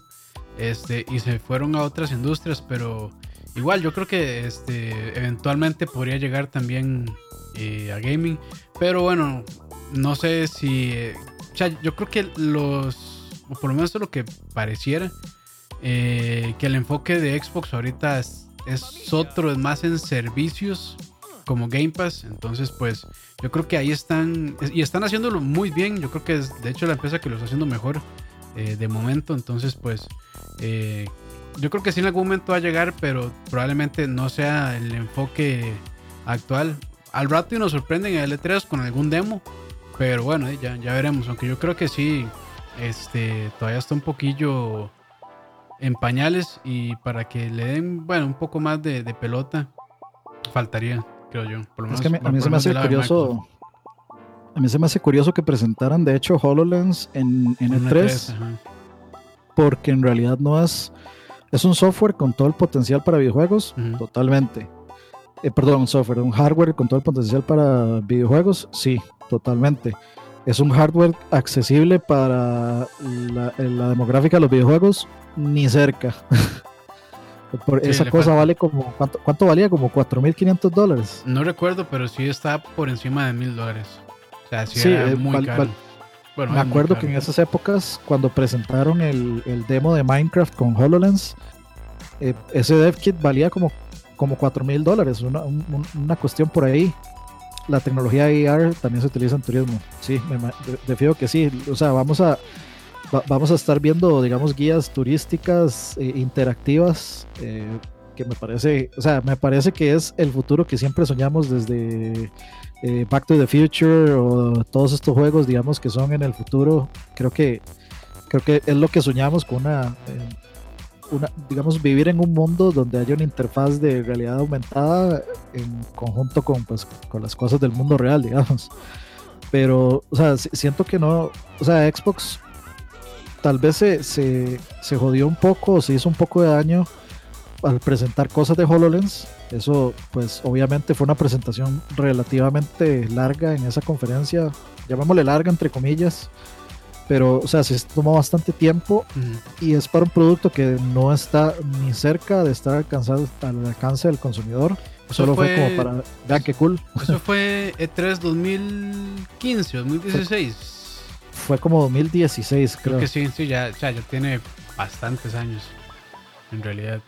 S1: este, y se fueron a otras industrias, pero igual yo creo que este, eventualmente podría llegar también eh, a gaming. Pero bueno, no sé si. o sea, yo creo que los. O por lo menos es lo que pareciera. Eh, que el enfoque de Xbox ahorita es, otro, es más en servicios como Game Pass. Entonces, pues yo creo que ahí están. Y están haciéndolo muy bien. Yo creo que es de hecho la empresa que lo está haciendo mejor eh, de momento. Entonces, pues. Eh, yo creo que sí en algún momento va a llegar, pero probablemente no sea el enfoque actual. Al rato y nos sorprenden en L3 con algún demo pero bueno, ya, ya veremos. Aunque yo creo que sí, este, todavía está un poquillo en pañales y para que le den, bueno, un poco más de, pelota, faltaría, creo yo.
S2: es que a mí, se me hace curioso. A mí se me hace curioso que presentaran, de hecho, HoloLens en, en E3, e porque en realidad no es. Es un software con todo el potencial para videojuegos, totalmente. Eh, perdón, un software, un hardware con todo el potencial para videojuegos, sí, totalmente. Es un hardware accesible para la, demográfica de los videojuegos, ni cerca. <laughs> por esa cosa vale como, ¿cuánto, valía? Como 4.500 dólares.
S1: No recuerdo, pero sí está por encima de 1.000 dólares. O sea, sí, era eh, muy caro.
S2: me acuerdo que en esas épocas, cuando presentaron el, demo de Minecraft con HoloLens, eh, ese dev kit valía como, como 4 mil dólares, una, una, cuestión por ahí la tecnología AR también se utiliza en turismo. Sí, me, de, que sí. O sea, vamos a, vamos a estar viendo, digamos, guías turísticas eh, interactivas. Eh, que me parece, o sea, me parece que es el futuro que siempre soñamos desde eh, Back to the Future o todos estos juegos, digamos, que son en el futuro. Creo que, creo que es lo que soñamos con una digamos, vivir en un mundo donde haya una interfaz de realidad aumentada en conjunto con, pues, con las cosas del mundo real, digamos. Pero, o sea, siento que no, o sea, Xbox tal vez se, se, se jodió un poco, se hizo un poco de daño al presentar cosas de HoloLens. Eso, pues, obviamente fue una presentación relativamente larga en esa conferencia, llamémosle larga entre comillas pero o sea, se tomó bastante tiempo y es para un producto que no está ni cerca de estar alcanzado al alcance del consumidor. Solo fue, como para, vean qué cool.
S1: Eso fue E3 2015, 2016.
S2: Fue como 2016, creo. creo
S1: que sí, sí, ya, ya, ya tiene bastantes años, en realidad.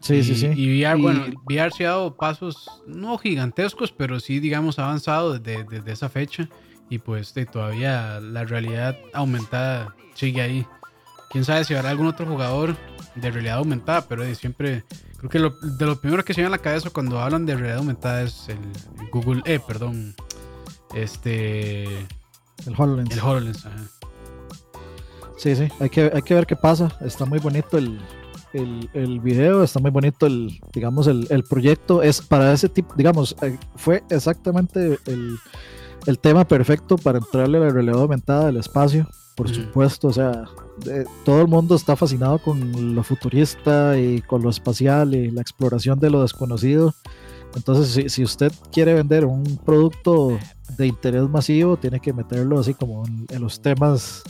S2: Sí, sí, sí.
S1: Y VR, bueno, VR se ha dado pasos no gigantescos, pero sí, digamos, avanzado desde, desde esa fecha y pues todavía la realidad aumentada sigue ahí. Quién sabe si habrá algún otro jugador de realidad aumentada, pero siempre creo que lo, de lo primero que se viene a la cabeza cuando hablan de realidad aumentada es el, Google, eh, perdón, este,
S2: el HoloLens.
S1: El HoloLens, ajá.
S2: Sí, sí, hay que, hay que ver qué pasa. Está muy bonito el, el, el video, está muy bonito el, digamos, el, el, proyecto. Es para ese tipo, digamos, eh, fue exactamente el, el tema perfecto para entrarle a la realidad aumentada del espacio, por supuesto. O sea, todo el mundo está fascinado con lo futurista y con lo espacial y la exploración de lo desconocido. Entonces, si, si usted quiere vender un producto de interés masivo, tiene que meterlo así como en los temas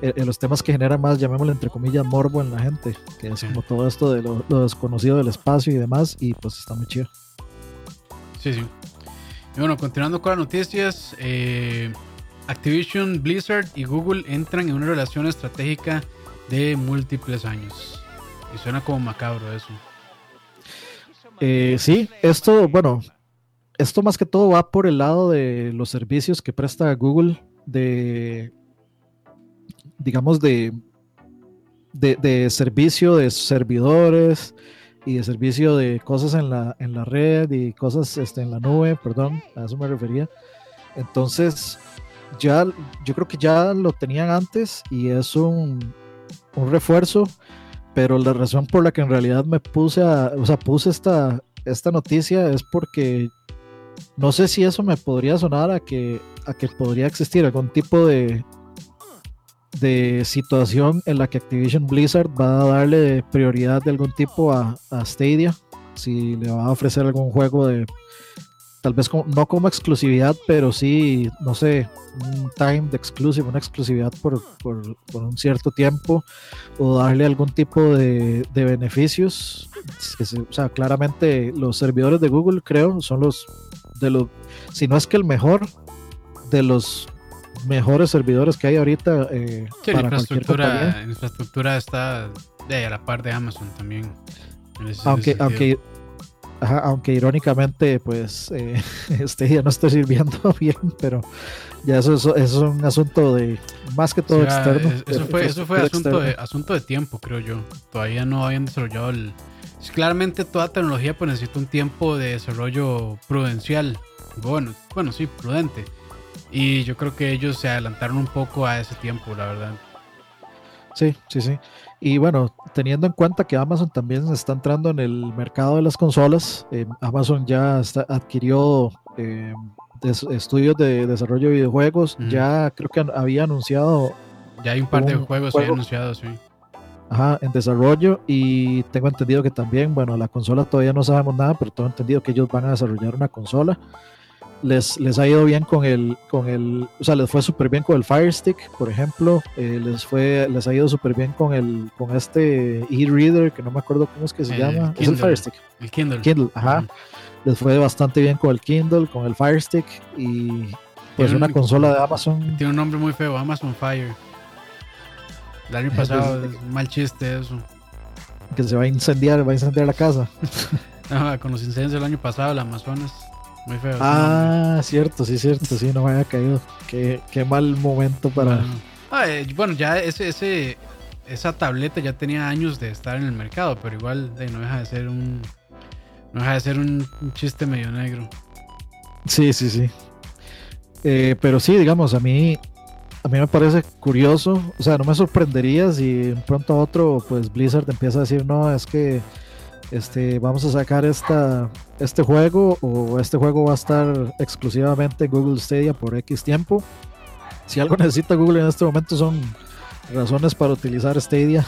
S2: en los temas que generan más, llamémoslo entre comillas, morbo en la gente, que es como todo esto de lo, desconocido del espacio y demás, y pues está muy chido.
S1: Sí, sí. Y bueno, continuando con las noticias, eh, Activision, Blizzard y Google entran en una relación estratégica de múltiples años. Y suena como macabro eso.
S2: Eh, sí, esto, bueno, esto más que todo va por el lado de los servicios que presta Google de digamos, de, de, servicio de servidores y de servicio de cosas en la, en la red y cosas este, en la nube, perdón, a eso me refería. Entonces, ya, yo creo que ya lo tenían antes y es un, un refuerzo, pero la razón por la que en realidad me puse a, o sea, puse esta, esta noticia es porque no sé si eso me podría sonar a que, a que podría existir algún tipo de, de situación en la que Activision Blizzard va a darle prioridad de algún tipo a, Stadia, si le va a ofrecer algún juego de, tal vez no como exclusividad, pero sí, no sé, un time de exclusive, una exclusividad por, un cierto tiempo, o darle algún tipo de, beneficios. o sea, claramente los servidores de Google, creo, son los de los, si no es que el mejor, de los mejores servidores que hay ahorita. Eh,
S1: para la infraestructura, infraestructura está de a la par de Amazon también.
S2: Aunque, aunque, aunque irónicamente, pues eh, <laughs> este ya no está sirviendo <laughs> bien, pero ya eso, eso, es un asunto de más que todo externo.
S1: Eso fue, eso fue asunto, de, asunto de tiempo, creo yo. Todavía no habían desarrollado el. Claramente toda tecnología pues necesita un tiempo de desarrollo prudencial. Bueno, bueno, sí, prudente. Y yo creo que ellos se adelantaron un poco a ese tiempo, la verdad.
S2: Sí, sí, sí. Y bueno, teniendo en cuenta que Amazon también está entrando en el mercado de las consolas, eh, Amazon ya adquirió eh, estudios de desarrollo de videojuegos, ya creo que había anunciado...
S1: Ya hay un par de juegos anunciados, sí.
S2: Ajá, en desarrollo y tengo entendido que también, bueno, la consola todavía no sabemos nada, pero tengo entendido que ellos van a desarrollar una consola les, les ha ido bien con el, con el, o sea, les fue súper bien con el Fire Stick, por ejemplo, eh, les fue, les ha ido súper bien con el, con este e-reader, que no me acuerdo cómo es que se llama, es el Fire Stick.
S1: El Kindle.
S2: Kindle, ajá. Les fue bastante bien con el Kindle, con el Fire Stick y pues una consola de Amazon.
S1: Tiene un nombre muy feo, Amazon Fire. El año pasado, mal chiste eso.
S2: Que se va a incendiar, va a incendiar la casa. <laughs>
S1: con los incendios del año pasado, el Amazonas. Muy feo.
S2: Ah, cierto, sí, cierto, sí, no me había caído. Qué, qué mal momento para.
S1: Bueno, ah, ya ese, ese, esa tableta ya tenía años de estar en el mercado, pero igual no deja de ser un. No deja de ser un, chiste medio negro.
S2: Sí, sí, sí. Eh, pero sí, digamos, a mí. A mí me parece curioso, o sea, no me sorprendería si pronto a otro, pues Blizzard empieza a decir, no, es que este, vamos a sacar esta, este juego o este juego va a estar exclusivamente en Google Stadia por X tiempo. Si algo <laughs> necesita Google en este momento son razones para utilizar Stadia.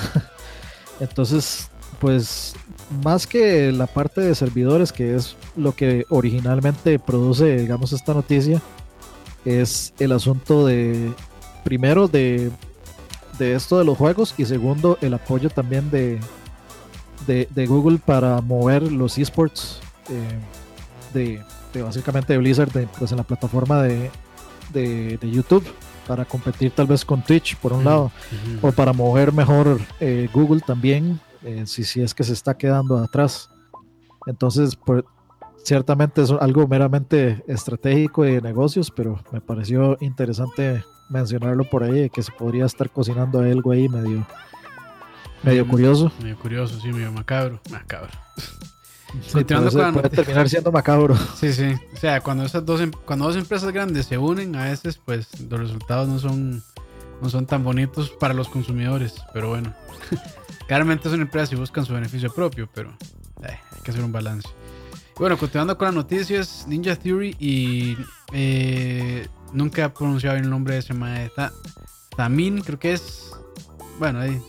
S2: <laughs> Entonces, pues más que la parte de servidores, que es lo que originalmente produce, digamos, esta noticia, es el asunto de, primero, de, de esto de los juegos y segundo, el apoyo también de, de, Google para mover los esports eh, de, básicamente de Blizzard pues en la plataforma de, YouTube para competir tal vez con Twitch por un lado o para mover mejor eh, Google también eh, si, si es que se está quedando atrás entonces ciertamente es algo meramente estratégico de negocios, pero me pareció interesante mencionarlo por ahí, que se podría estar cocinando algo ahí medio, medio curioso.
S1: Medio curioso, sí, medio macabro. Macabro. <laughs>
S2: Sí, puede, terminar siendo macabro.
S1: Sí, sí. O sea, cuando esas dos, em, cuando dos empresas grandes se unen, a veces, pues los resultados no son, no son tan bonitos para los consumidores. Pero bueno, <laughs> claramente son empresas y buscan su beneficio propio, pero eh, hay que hacer un balance. Bueno, continuando con las noticias, Ninja Theory y eh, nunca he pronunciado el nombre de ese maestro. Tamin, creo que es. Bueno, ahí.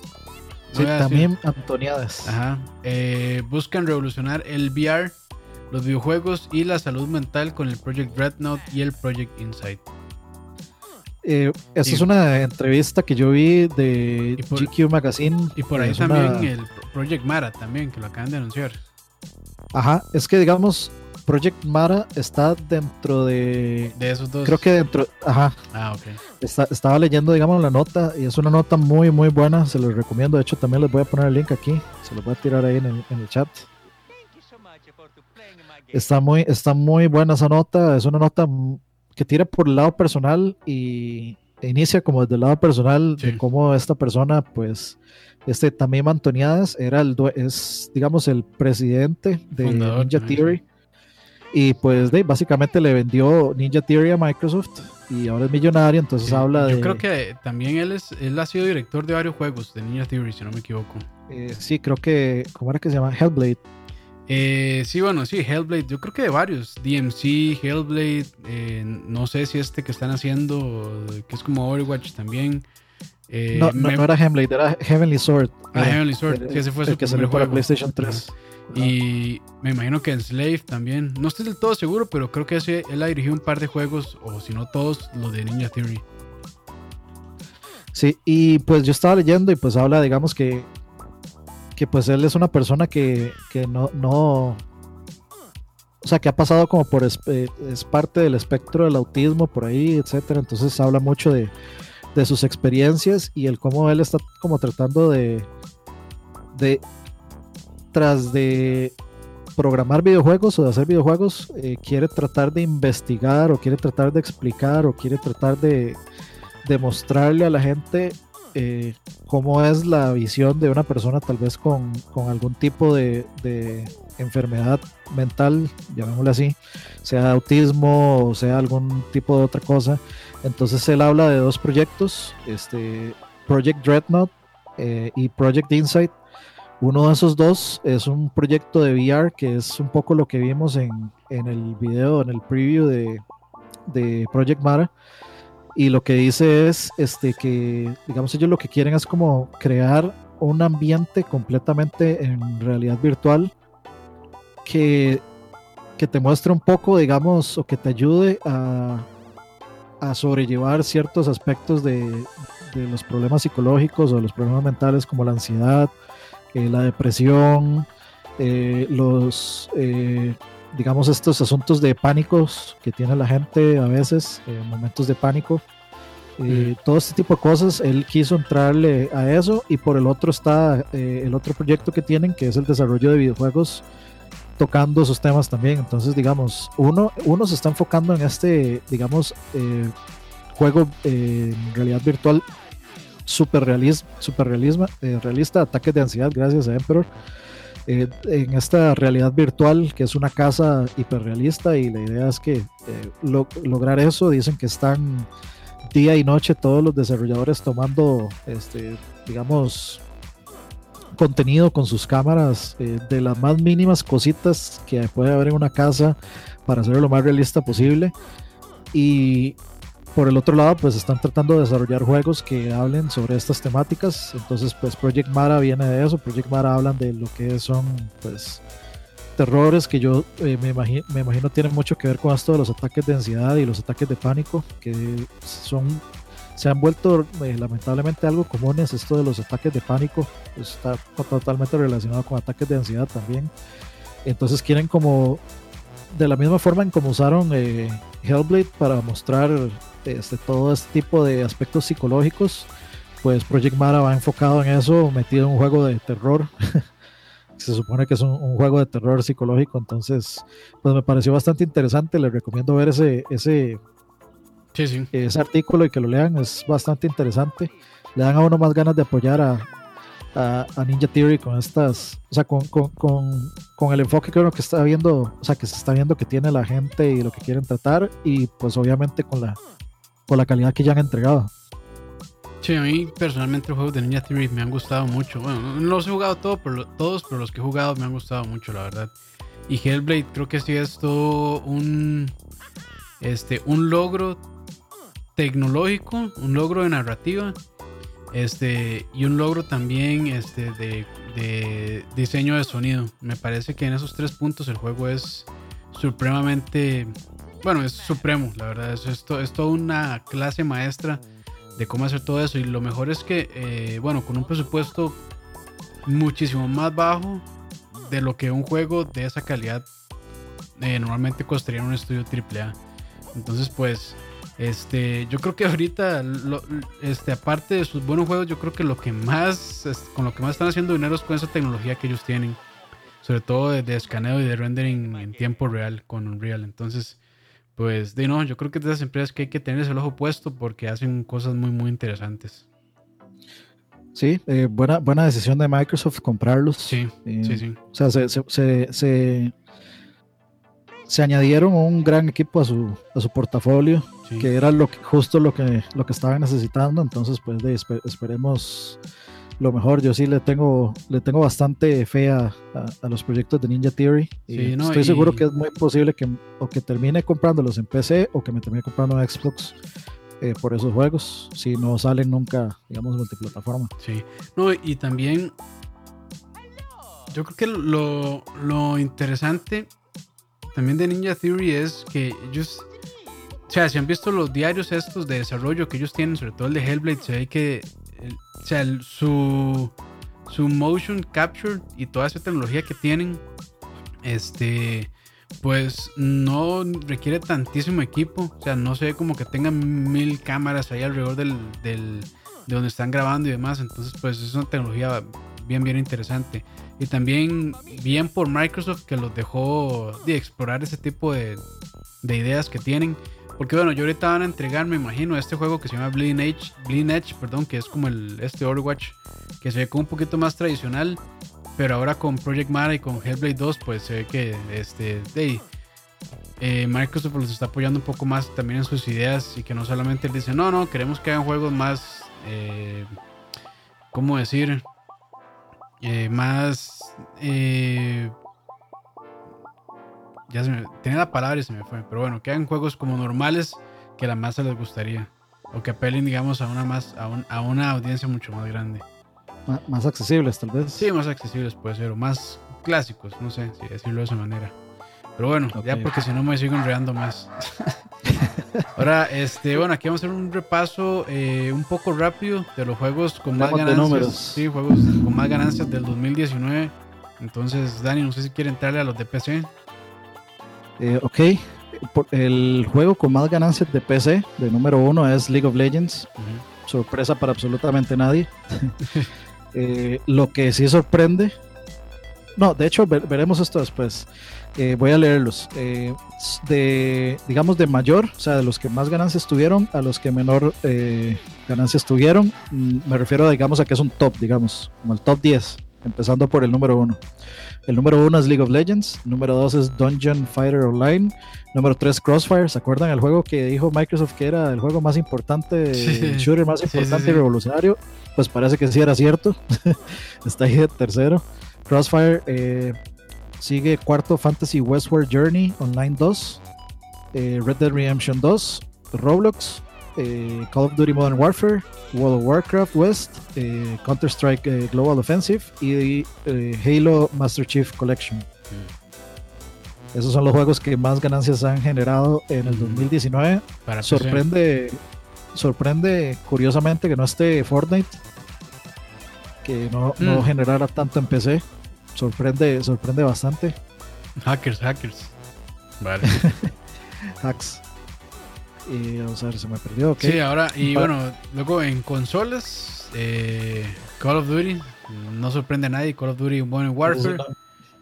S2: Sí, también Antoniadas.
S1: Ajá. Eh, buscan revolucionar el VR, los videojuegos y la salud mental con el Project Dreadnought y el Project Insight.
S2: Eh, esta es una entrevista que yo vi de GQ Magazine.
S1: Y por ahí también el Project Mara, también, que lo acaban de anunciar.
S2: Ajá, es que digamos, Project Mara está dentro de.
S1: De esos dos.
S2: Creo que dentro. Ajá.
S1: Ah, ok.
S2: estaba leyendo, digamos, la nota y es una nota muy, muy buena. Se los recomiendo. De hecho, también les voy a poner el link aquí. Se los voy a tirar ahí en el, en el chat. Está muy, está muy buena esa nota. Es una nota que tira por el lado personal y inicia como desde el lado personal de cómo esta persona, pues este también Antoniadas era el, es, digamos, el presidente de Ninja Theory. Y pues de, básicamente le vendió Ninja Theory a Microsoft y ahora es millonario, entonces habla de...
S1: Yo creo que también él, es, él ha sido director de varios juegos de Ninja Theory, si no me equivoco.
S2: Eh, sí, creo que... ¿Cómo era que se llama? Hellblade.
S1: Eh, sí, bueno, sí, Hellblade, yo creo que de varios. DMC, Hellblade, eh, no sé si este que están haciendo, que es como Overwatch también.
S2: Eh, no, no, era Hellblade, era Heavenly Sword.
S1: Ah, Heavenly Sword, que ese fue
S2: el que salió para PlayStation 3.
S1: Y me imagino que en Slave también. No estoy del todo seguro, pero creo que él ha dirigido un par de juegos, o si no todos, los de Ninja Theory.
S2: Sí, y pues yo estaba leyendo y pues habla, digamos que, que pues él es una persona que, que no, no, o sea, que ha pasado como por, es, es parte del espectro del autismo por ahí, etcétera. Entonces habla mucho de, de sus experiencias y el cómo él está como tratando de, de tras de programar videojuegos o de hacer videojuegos, eh, quiere tratar de investigar o quiere tratar de explicar o quiere tratar de, demostrarle a la gente eh, cómo es la visión de una persona tal vez con, algún tipo de, de, enfermedad mental, llamémosle así, sea autismo o sea algún tipo de otra cosa, entonces él habla de dos proyectos, este, Project Dreadnought eh, y Project Insight. Uno de esos dos es un proyecto de VR que es un poco lo que vimos en, el video, en el preview de, Project Mara. Y lo que dice es este, que, digamos, ellos lo que quieren es como crear un ambiente completamente en realidad virtual que, que te muestre un poco, digamos, o que te ayude a, a sobrellevar ciertos aspectos de, los problemas psicológicos o los problemas mentales como la ansiedad, eh, la depresión, eh, los, eh, digamos, estos asuntos de pánicos que tiene la gente a veces, momentos de pánico. Todo este tipo de cosas, él quiso entrarle a eso y por el otro está el otro proyecto que tienen, que es el desarrollo de videojuegos tocando esos temas también. Entonces, digamos, uno, uno se está enfocando en este, digamos, eh, juego eh, en realidad virtual super, eh, realista, ataques de ansiedad, gracias a Emperor. en esta realidad virtual, que es una casa hiperrealista, y la idea es que lograr eso, dicen que están día y noche todos los desarrolladores tomando, este, digamos, contenido con sus cámaras eh, de las más mínimas cositas que puede haber en una casa para hacerlo lo más realista posible. Y por el otro lado, pues están tratando de desarrollar juegos que hablen sobre estas temáticas. Entonces, pues Project Mara viene de eso. Project Mara hablan de lo que son, pues, terrores que yo eh, me, imagino, me imagino tienen mucho que ver con esto de los ataques de ansiedad y los ataques de pánico, que son se han vuelto eh, lamentablemente algo comunes esto de los ataques de pánico, está totalmente relacionado con ataques de ansiedad también. Entonces quieren como, de la misma forma en como usaron eh, Hellblade para mostrar este, todo este tipo de aspectos psicológicos, pues Project Mara va enfocado en eso, metido en un juego de terror. <laughs> se supone que es un, juego de terror psicológico, entonces pues me pareció bastante interesante, les recomiendo ver ese, ese, ese artículo y que lo lean, es bastante interesante, le dan a uno más ganas de apoyar a, a, Ninja Theory con estas, o sea, con, con, con, el enfoque que uno que está viendo, o sea, que se está viendo que tiene la gente y lo que quieren tratar y pues obviamente con la, con la calidad que ya han entregado.
S1: Sí, a mí personalmente los juegos de Ninja Theory me han gustado mucho. Bueno, no los he jugado todo, pero, todos, pero los que he jugado me han gustado mucho, la verdad. Y Hellblade creo que sí es todo un, este, un logro tecnológico, un logro de narrativa este, y un logro también este, de, diseño de sonido. Me parece que en esos tres puntos el juego es supremamente, bueno, es supremo, la verdad. Es, esto, es toda una clase maestra de cómo hacer todo eso. Y lo mejor es que, eh, bueno, con un presupuesto muchísimo más bajo de lo que un juego de esa calidad eh, normalmente costaría en un estudio AAA. Entonces, pues este, yo creo que ahorita, este, aparte de sus buenos juegos, yo creo que lo que más, con lo que más están haciendo dinero es con esa tecnología que ellos tienen. Sobre todo de, escaneo y de rendering en tiempo real con Unreal. Entonces, pues, de no, yo creo que de esas empresas que hay que tener el ojo puesto porque hacen cosas muy, muy interesantes.
S2: Sí, eh, buena, buena decisión de Microsoft comprarlos.
S1: Sí,
S2: sí,
S1: eh, sí.
S2: O sea, se, se, se se añadieron un gran equipo a su, a su portafolio, que era lo que, justo lo que, lo que estaban necesitando. Entonces, pues esperemos lo mejor. Yo sí le tengo, le tengo bastante fe a, los proyectos de Ninja Theory. y estoy seguro que es muy posible que o que termine comprándolos en PC o que me termine comprando en Xbox. Eh, por esos juegos, si no salen nunca, digamos, multiplataforma.
S1: Sí, no, y también yo creo que lo, lo interesante también de Ninja Theory es que ellos, o sea, si han visto los diarios estos de desarrollo que ellos tienen, sobre todo el de Hellblade, se ve que, o sea, su, su motion capture y toda esa tecnología que tienen, este, pues no requiere tantísimo equipo, o sea, no se ve como que tengan mil cámaras ahí alrededor del, del, de donde están grabando y demás, entonces pues es una tecnología bien, bien interesante. Y también bien por Microsoft que los dejó de explorar ese tipo de, de ideas que tienen. Porque bueno, yo ahorita van a entregar, me imagino, este juego que se llama Bleeding Edge, Bleeding Edge, perdón, que es como este Overwatch, que se ve como un poquito más tradicional, pero ahora con Project Mara y con Hellblade 2, pues se ve que este, eh, Microsoft los está apoyando un poco más también en sus ideas y que no solamente dice, no, no, queremos que hagan juegos más, eh, ¿cómo decir? Eh, más. Ya se me. Tenía la palabra y se me fue. Pero bueno, que hagan juegos como normales que a la masa les gustaría. O que apelen, digamos, a una, más, a, una audiencia mucho más grande.
S2: más accesibles, tal vez.
S1: Sí, más accesibles puede ser. O más clásicos, no sé si decirlo de esa manera. Pero bueno, ya porque si no me sigo enredando más. <laughs> Ahora, este, bueno, aquí vamos a hacer un repaso eh, un poco rápido de los juegos con más ganancias. Sí, juegos con más ganancias del 2019. Entonces, Dani, no sé si quiere entrarle a los de PC.
S2: Eh, ok. El juego con más ganancias de PC, de número uno, es League of Legends. Sorpresa para absolutamente nadie. <laughs> Eh, lo que sí sorprende. No, de hecho, veremos esto después. Eh, voy a leerlos. Eh, de, digamos, de mayor, o sea, de los que más ganancias tuvieron a los que menor eh, ganancias tuvieron. Mm, me refiero, digamos, a que es un top, digamos, como el top 10, empezando por el número 1. El número 1 es League of Legends, número 2 es Dungeon Fighter Online, número 3 Crossfire, ¿se acuerdan el juego que dijo Microsoft que era el juego más importante, el shooter más importante y revolucionario? Pues parece que sí era cierto, <laughs> está ahí de tercero. Crossfire, eh, Sigue cuarto Fantasy Westward Journey Online 2, eh, Red Dead Redemption 2, Roblox, eh, Call of Duty Modern Warfare, World of Warcraft West, eh, Counter-Strike Global Offensive y Halo Master Chief Collection. Mm. Esos son los juegos que más ganancias han generado en el 2019. Para sorprende, sorprende curiosamente que no esté Fortnite, que no, no mm. generara tanto en PC sorprende, sorprende bastante.
S1: Hackers, hackers. Vale. <laughs>
S2: Hacks. Y vamos a ver, se me perdió.
S1: Sí, ahora, y bueno, luego en consolas, eh, Call of Duty, no sorprende a nadie. Call of Duty Modern Warfare.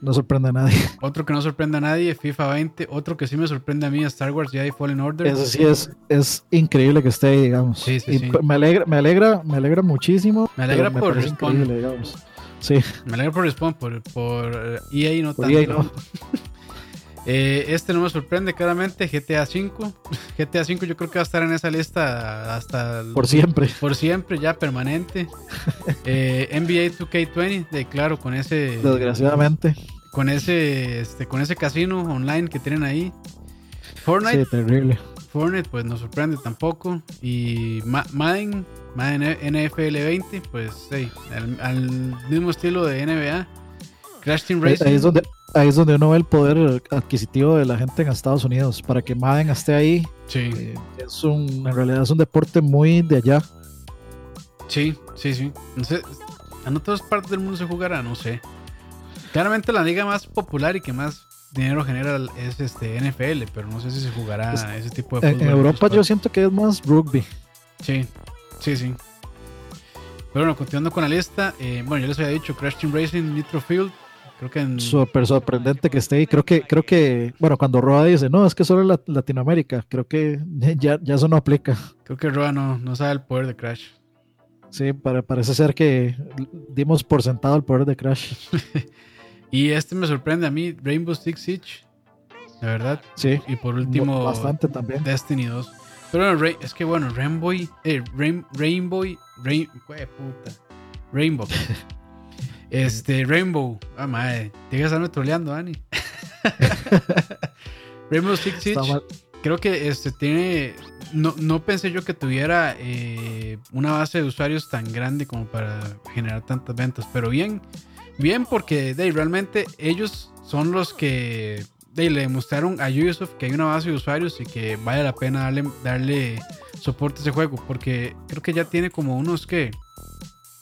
S2: No, sorprende a nadie. <laughs>
S1: Otro que no sorprende a nadie, FIFA 20. Otro que sí me sorprende a mí, Star Wars Jedi Fallen Order.
S2: Eso sí es, es increíble que esté ahí, digamos. Sí, sí, sí. Me alegra, me alegra, me alegra muchísimo.
S1: Me alegra por Respawn. Sí. Me alegra por Respawn, por, por EA e no por tanto. EA no. <laughs> Eh, este no me sorprende claramente, GTA V. GTA V yo creo que va a estar en esa lista hasta...
S2: Por siempre.
S1: Por siempre, ya permanente. <laughs> eh, NBA 2K20, de claro, con ese...
S2: Desgraciadamente.
S1: Con ese, este, con ese casino online que tienen ahí. Fortnite.
S2: Sí, terrible.
S1: Fortnite pues no sorprende tampoco. Y Madden, Madden NFL 20, pues sí, al, mismo estilo de NBA. Crash Team Racing.
S2: Ahí es donde ahí es donde uno ve el poder adquisitivo de la gente en Estados Unidos. Para que Madden esté ahí,
S1: sí. Eh,
S2: es un, en realidad es un deporte muy de allá.
S1: Sí, sí, sí. No sé, en otras partes del mundo se jugará, no sé. Claramente la liga más popular y que más dinero genera es este NFL, pero no sé si se jugará ese tipo de
S2: fútbol. En, Europa yo siento que es más rugby.
S1: Sí, sí, sí. Pero bueno, continuando con la lista, eh, bueno, yo les había dicho Crash Team Racing, Nitro Field, Creo que en...
S2: Súper sorprendente que esté ahí. Creo que, creo que, bueno, cuando Roa dice, no, es que solo la, Latinoamérica, creo que <laughs> ya, ya eso no aplica.
S1: Creo que Roa no, no sabe el poder de Crash.
S2: Sí, parece ser que dimos por sentado el poder de Crash. <laughs>
S1: y este me sorprende a mí, Rainbow Six Siege. De verdad.
S2: Sí.
S1: Y por último,
S2: bastante también.
S1: Destiny 2. Pero bueno, es que bueno, Rainbow, eh, Rainbow, puta. Rainbow. <laughs> Este, Rainbow. Ah, madre. Tienes que estarme troleando, Dani. <laughs> Rainbow Six Siege. Creo que este tiene. No, no pensé yo que tuviera eh, una base de usuarios tan grande como para generar tantas ventas. Pero bien, bien, porque de, realmente ellos son los que de, le demostraron a Ubisoft que hay una base de usuarios y que vale la pena darle, darle soporte a ese juego. Porque creo que ya tiene como unos que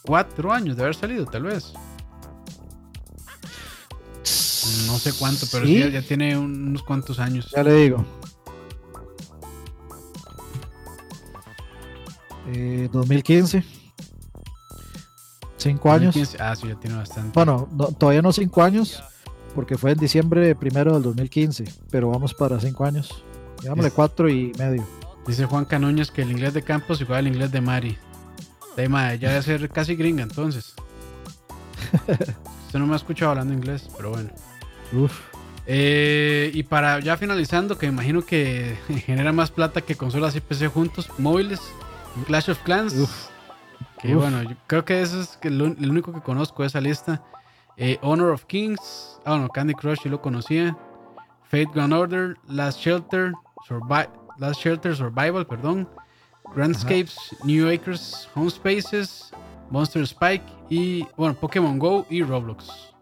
S1: cuatro años de haber salido, tal vez. No sé cuánto, pero ¿Sí? ya, tiene unos cuantos años.
S2: Ya le digo. Eh, 2015. Cinco años.
S1: Ah, sí, ya tiene bastante.
S2: Bueno, todavía no cinco años, porque fue en diciembre primero del 2015, pero vamos para cinco años. Digámosle cuatro y medio.
S1: Dice Juan Canoñas que el inglés de Campos igual al inglés de Mari. De ya debe ser casi gringa entonces. <laughs> Usted no me ha escuchado hablando inglés, pero bueno. Eh, y para ya finalizando, que me imagino que <laughs> genera más plata que consolas y PC juntos, móviles, Clash of Clans. Que bueno, yo creo que eso es el, único que conozco de esa lista. Eh, Honor of Kings, ah, no, Candy Crush, yo lo conocía. Fate Gun Order, Last Shelter, Last Shelter Survival, perdón. Grandscapes, New Acres, Home Spaces, Monster Spike y, bueno, Pokémon Go y Roblox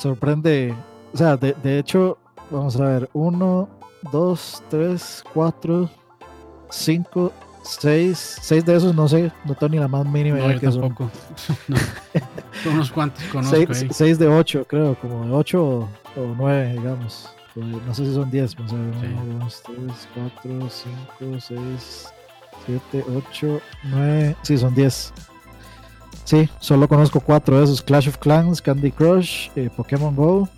S2: sorprende, o sea, de, de hecho, vamos a ver, 1, 2, 3, 4, 5, 6, 6 de esos no sé, no tengo ni la más mínima
S1: idea que tampoco. <laughs> son. son unos cuantos conozco
S2: 6, de 8, creo, como de 8 o, 9, digamos. Pues, no sé si son 10, vamos a ver, 1, 2, 3, 4, 5, 6, 7, 8, 9, sí, son 10. Sí, solo conozco cuatro de esos: Clash of Clans, Candy Crush, eh, Pokémon Go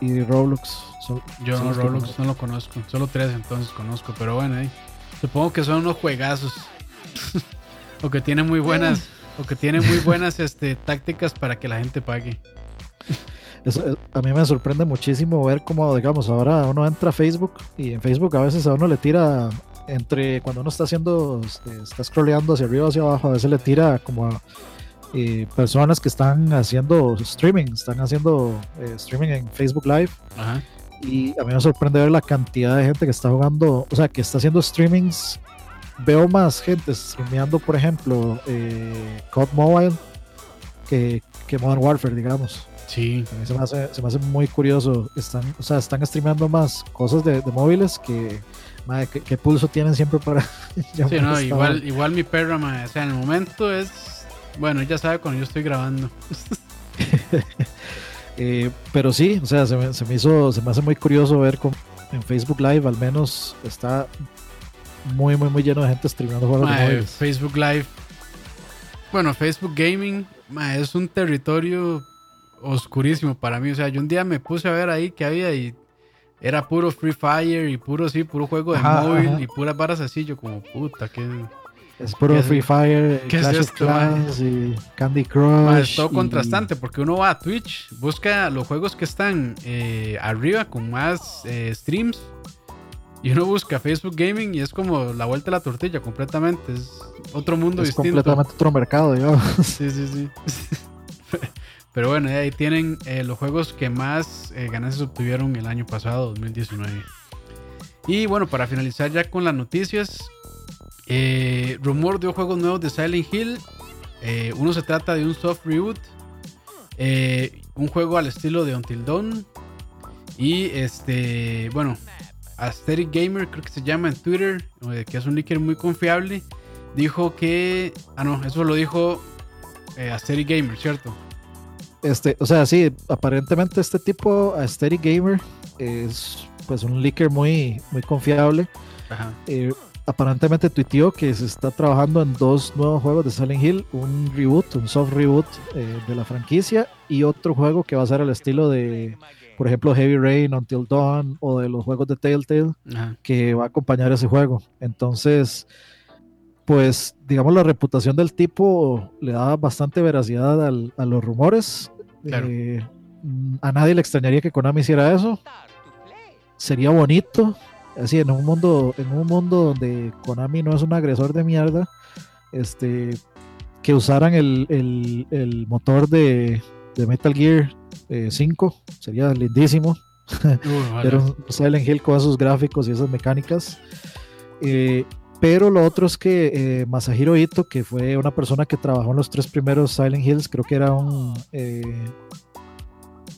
S2: y Roblox.
S1: Yo no, Roblox no lo conozco, solo tres entonces conozco, pero bueno, ahí. supongo que son unos juegazos. <laughs> o que tienen muy buenas, o que tienen muy buenas este, tácticas para que la gente pague.
S2: Eh, a mí me sorprende muchísimo ver cómo, digamos, ahora uno entra a Facebook y en Facebook a veces a uno le tira entre cuando uno está haciendo, este, está scrolleando hacia arriba o hacia abajo, a veces le tira como a eh, personas que están haciendo streaming, están haciendo eh, streaming en Facebook Live. Y a mí me sorprende ver la cantidad de gente que está jugando, o sea, que está haciendo streamings. Veo más gente streameando, por ejemplo, eh, COD Mobile que, que Modern Warfare, digamos.
S1: Sí.
S2: A mí se me hace, se me hace muy curioso. Están, o sea, están streameando más cosas de, de móviles que, Madre, ¿qué, pulso tienen siempre para <laughs>
S1: sí, no, igual, igual mi perra, madre, o sea, en el momento es. Bueno, ella sabe cuando yo estoy grabando. <laughs>
S2: eh, pero sí, o sea, se me, se me, hizo, se me hace muy curioso ver en Facebook Live al menos está muy, muy, muy lleno de gente streamando juegos de
S1: Facebook Live. Bueno, Facebook Gaming es un territorio oscurísimo para mí. O sea, yo un día me puse a ver ahí que había y era puro Free Fire y puro, sí, puro juego de móvil y puras varas así. Yo como, puta, que...
S2: Es puro Free Fire, Clash of Clans y Candy Crush.
S1: es todo contrastante porque uno va a Twitch, busca los juegos que están eh, arriba con más eh, streams y uno busca Facebook Gaming y es como la vuelta de la tortilla completamente. Es otro mundo
S2: es
S1: distinto.
S2: completamente otro mercado, digamos.
S1: Sí, sí, sí. <laughs> Pero bueno, ahí tienen eh, los juegos que más ganancias obtuvieron el año pasado, 2019. Y bueno, para finalizar ya con las noticias, eh, rumor de juegos nuevos de Silent Hill. Eh, uno se trata de un soft reboot. Eh, un juego al estilo de Until Dawn. Y este, bueno, Aesthetic Gamer, creo que se llama en Twitter, que es un leaker muy confiable. Dijo que. Ah, no, eso lo dijo Aesthetic Gamer, ¿cierto?
S2: Este, o sea, sí, aparentemente este tipo, Aesthetic Gamer, es pues un leaker muy, muy confiable. Ajá aparentemente tuiteó que se está trabajando en dos nuevos juegos de Silent Hill, un reboot, un soft reboot eh, de la franquicia y otro juego que va a ser al estilo de, por ejemplo, Heavy Rain, Until Dawn o de los juegos de Telltale que va a acompañar ese juego. Entonces, pues digamos la reputación del tipo le da bastante veracidad a los rumores. Eh, a nadie le extrañaría que Konami hiciera eso. Sería bonito, así en un mundo en un mundo donde Konami no es un agresor de mierda este que usaran el, motor de, Metal Gear 5 eh, sería lindísimo. Pero Silent Hill con esos gráficos y esas mecánicas. Eh, pero lo otro es que eh, Masahiro Ito que fue una persona que trabajó en los tres primeros Silent Hills creo que era un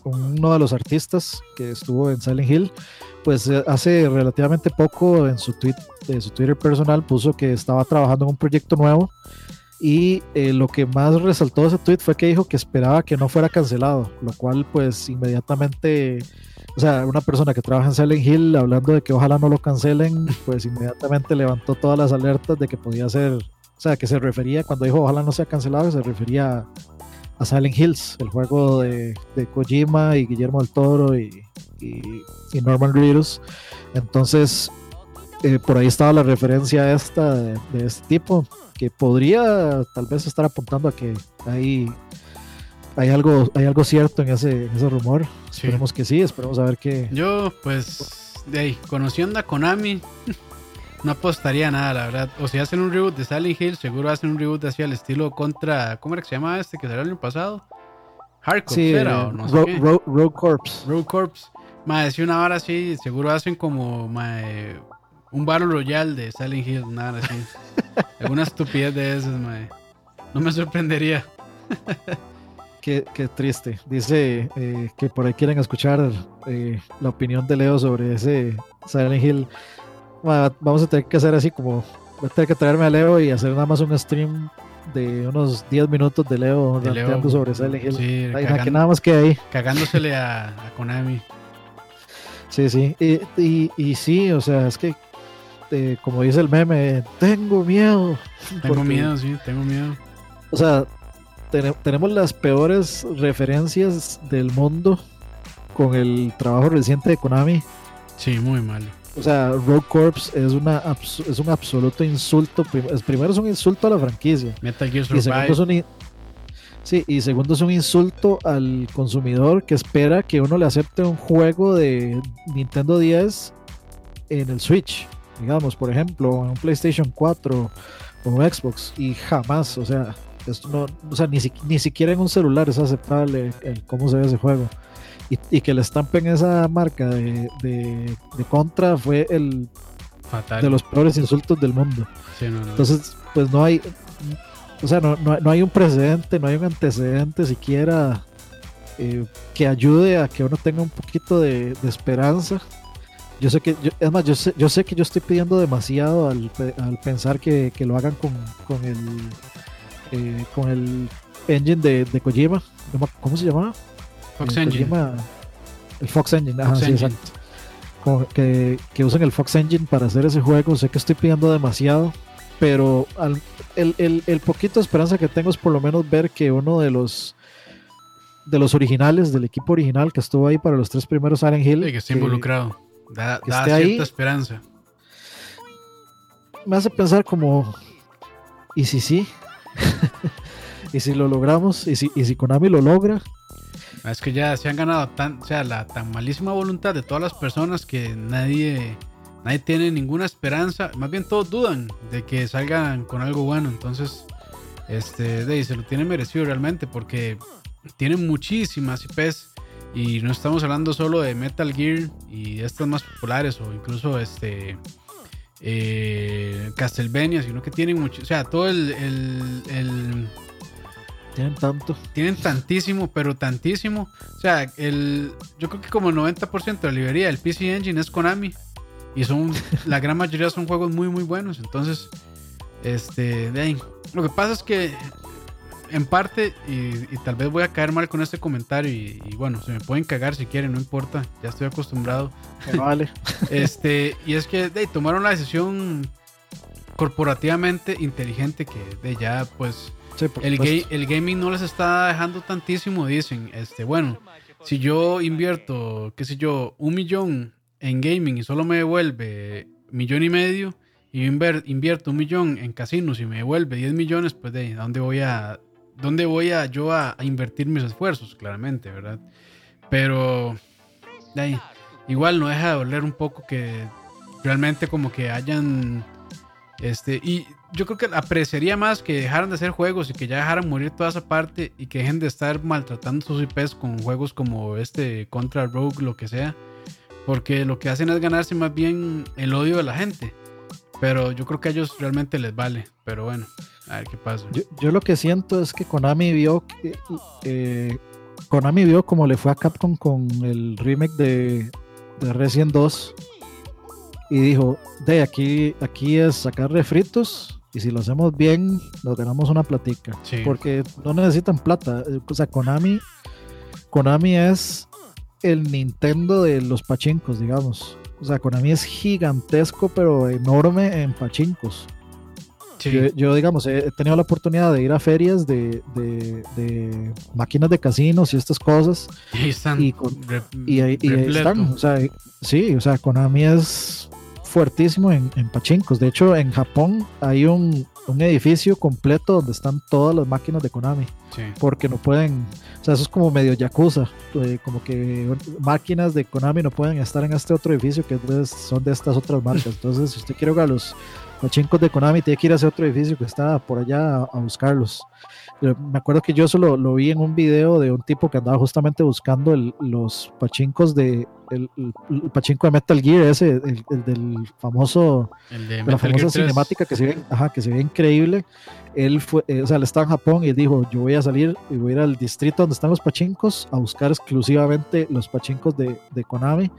S2: uno de los artistas que estuvo en Silent Hill pues eh, hace relativamente poco en su, tweet, de su Twitter personal puso que estaba trabajando en un proyecto nuevo y eh, lo que más resaltó de ese tweet fue que dijo que esperaba que no fuera cancelado, lo cual pues inmediatamente, o sea, una persona que trabaja en Silent Hill hablando de que ojalá no lo cancelen, <laughs> pues inmediatamente levantó todas las alertas de que podía ser, o sea, que se refería, cuando dijo ojalá no sea cancelado, se refería a Silent Hills, el juego de, de Kojima y Guillermo del Toro y y, Norman Reedus. Entonces, eh, por ahí estaba la referencia esta de, este tipo, que podría tal vez estar apuntando a que hay, hay, algo, hay algo cierto en ese, ese rumor. Esperemos que sí, esperemos a ver qué.
S1: Yo, pues, de ahí, conociendo a Konami, <laughs> no apostaría nada, la verdad. O si hacen un reboot de Silent Hill, seguro hacen un reboot así al estilo contra. ¿Cómo era que se llamaba este que salió el año pasado?
S2: Hardcore, era, o no sé Rogue Corps.
S1: Rogue Corps. Mae, si una hora así, seguro hacen como un Battle Royale de Silent Hill, nada así. <laughs> Alguna estupidez de esas, mae. No me sorprendería. <laughs>
S2: Qué, triste. Dice eh, que por ahí quieren escuchar eh, la opinión de Leo sobre ese Silent Hill. vamos a tener que hacer así como. Voy a tener que traerme a Leo y hacer nada más un stream de unos 10 minutos de Leo de sobre Silent Hill. Sí, que nada más que ahí.
S1: Cagándosele a Konami.
S2: Sí, sí. Y, y, sí, o sea, es que, eh, como dice el meme, tengo miedo.
S1: Tengo miedo, sí, tengo miedo.
S2: O sea, tenemos las peores referencias del mundo con el trabajo reciente de Konami.
S1: Sí, muy mal.
S2: O sea, Rogue Corps es, una, es un absoluto insulto. Primero es un insulto a la franquicia.
S1: Metal Gear Survive.
S2: Sí, y segundo es un insulto al consumidor que espera que uno le acepte un juego de Nintendo 10 en el Switch, digamos, por ejemplo, en un PlayStation 4 o un Xbox, y jamás, o sea, esto no, o sea, ni, ni siquiera en un celular es aceptable el, cómo se ve ese juego. Y, que le estampen esa marca de, de, contra fue el de los peores insultos del mundo. Entonces, pues no hay, o sea, no, no, hay un precedente, no hay un antecedente siquiera eh, que ayude a que uno tenga un poquito de, esperanza. Yo sé que, es más, yo sé, yo sé que yo estoy pidiendo demasiado al, pensar que, lo hagan con, con el eh, con el engine de, de, Kojima. ¿Cómo se llamaba?
S1: Fox Engine.
S2: el Fox Engine, ajá, sí, exacto. que, que usen el Fox Engine para hacer ese juego. Sé que estoy pidiendo demasiado, pero el, el, el, poquito de esperanza que tengo es por lo menos ver que uno de los de los originales, del equipo original que estuvo ahí para los tres primeros Silent Hill.
S1: que esté involucrado. Da, cierta esperanza.
S2: Me hace pensar como, ¿y si sí? <laughs> ¿Y si lo logramos? ¿Y si, ¿Y si Konami lo logra?
S1: Es que ya se han ganado tan, o sea, la tan malísima voluntad de todas las personas que nadie, nadie tiene ninguna esperanza. Más bien todos dudan de que salgan con algo bueno. Entonces, este, de, se lo tiene merecido realmente porque tienen muchísimas IPs y no estamos hablando solo de Metal Gear y estas más populares o incluso este eh, Castlevania, sino que tienen mucho, o sea, todo el, el,
S2: tienen tanto.
S1: Tienen tantísimo, pero tantísimo. O sea, el, yo creo que como el 90% de la librería del PC Engine es Konami. Y son, <laughs> la gran mayoría son juegos muy, muy buenos. Entonces, este, de ahí. Lo que pasa es que en parte, y, tal vez voy a caer mal con este comentario, y, bueno, se me pueden cagar si quieren, no importa, ya estoy acostumbrado.
S2: Vale. <laughs>
S1: este, y es que de, tomaron la decisión corporativamente inteligente que de ya, pues, el, el gaming no les está dejando tantísimo, dicen, este, bueno, si yo invierto, qué sé yo, un millón en gaming y solo me devuelve millón y medio, y invierto un millón en casinos y me devuelve 10 millones, pues de dónde voy a dónde voy a yo a, invertir mis esfuerzos, claramente, ¿verdad? Pero igual no deja de doler un poco que realmente como que hayan este y yo creo que apreciaría más que dejaran de hacer juegos y que ya dejaran morir toda esa parte y que dejen de estar maltratando sus IPs con juegos como este Contra Rogue, lo que sea, porque lo que hacen es ganarse más bien el odio de la gente. Pero yo creo que a ellos realmente les vale. Pero bueno, a ver qué pasa.
S2: Yo, lo que siento es que Konami vio que, eh, Konami vio como le fue a Capcom con el remake de, de Resident 2 y dijo, de aquí, aquí es sacar refritos y si lo hacemos bien, nos ganamos una platica. Porque no necesitan plata. O sea, Konami, Konami es el Nintendo de los pachincos, digamos. O sea, Konami es gigantesco, pero enorme en pachincos. Yo, digamos, he tenido la oportunidad de ir a ferias de, máquinas de casinos y estas cosas.
S1: Y están.
S2: Y, ahí están. O sea, sí, o sea, Konami es fuertísimo en, en pachincos. De hecho, en Japón hay un, un edificio completo donde están todas las máquinas de Konami. Porque no pueden, o sea, eso es como medio yakuza, eh, como que máquinas de Konami no pueden estar en este otro edificio que son de estas otras marcas. Entonces, si usted quiere jugar los pachincos de Konami, tiene que ir a ese otro edificio que está por allá a buscarlos. Me acuerdo que yo eso lo, vi en un video de un tipo que andaba justamente buscando los pachincos de el, pachinko de Metal Gear ese el, del famoso de, la famosa cinemática que se ve ajá, que se ve increíble. Él fue eh, o sea él estaba en Japón y dijo yo voy a salir y voy a ir al distrito donde están los pachincos a buscar exclusivamente los pachincos de, de Konami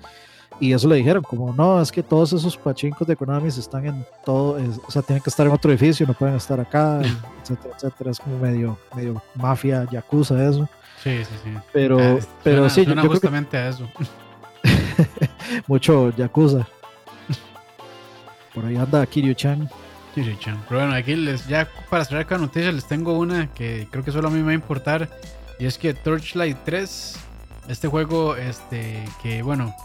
S2: y eso le dijeron, como no, es que todos esos pachincos de Konami están en todo, o sea, tienen que estar en otro edificio, no pueden estar acá, <laughs> etcétera, etcétera. Es como medio, medio mafia, yakuza, eso.
S1: Sí, sí, sí.
S2: Pero, ah, pero sí,
S1: yo, creo justamente a eso. <laughs>
S2: Mucho yakuza. <laughs> Por ahí anda Kiryu-chan.
S1: Kiryu-chan. Pero bueno, aquí les, ya para cerrar con noticias, les tengo una que creo que solo a mí me va a importar. Y es que Torchlight 3, este juego, este, que bueno,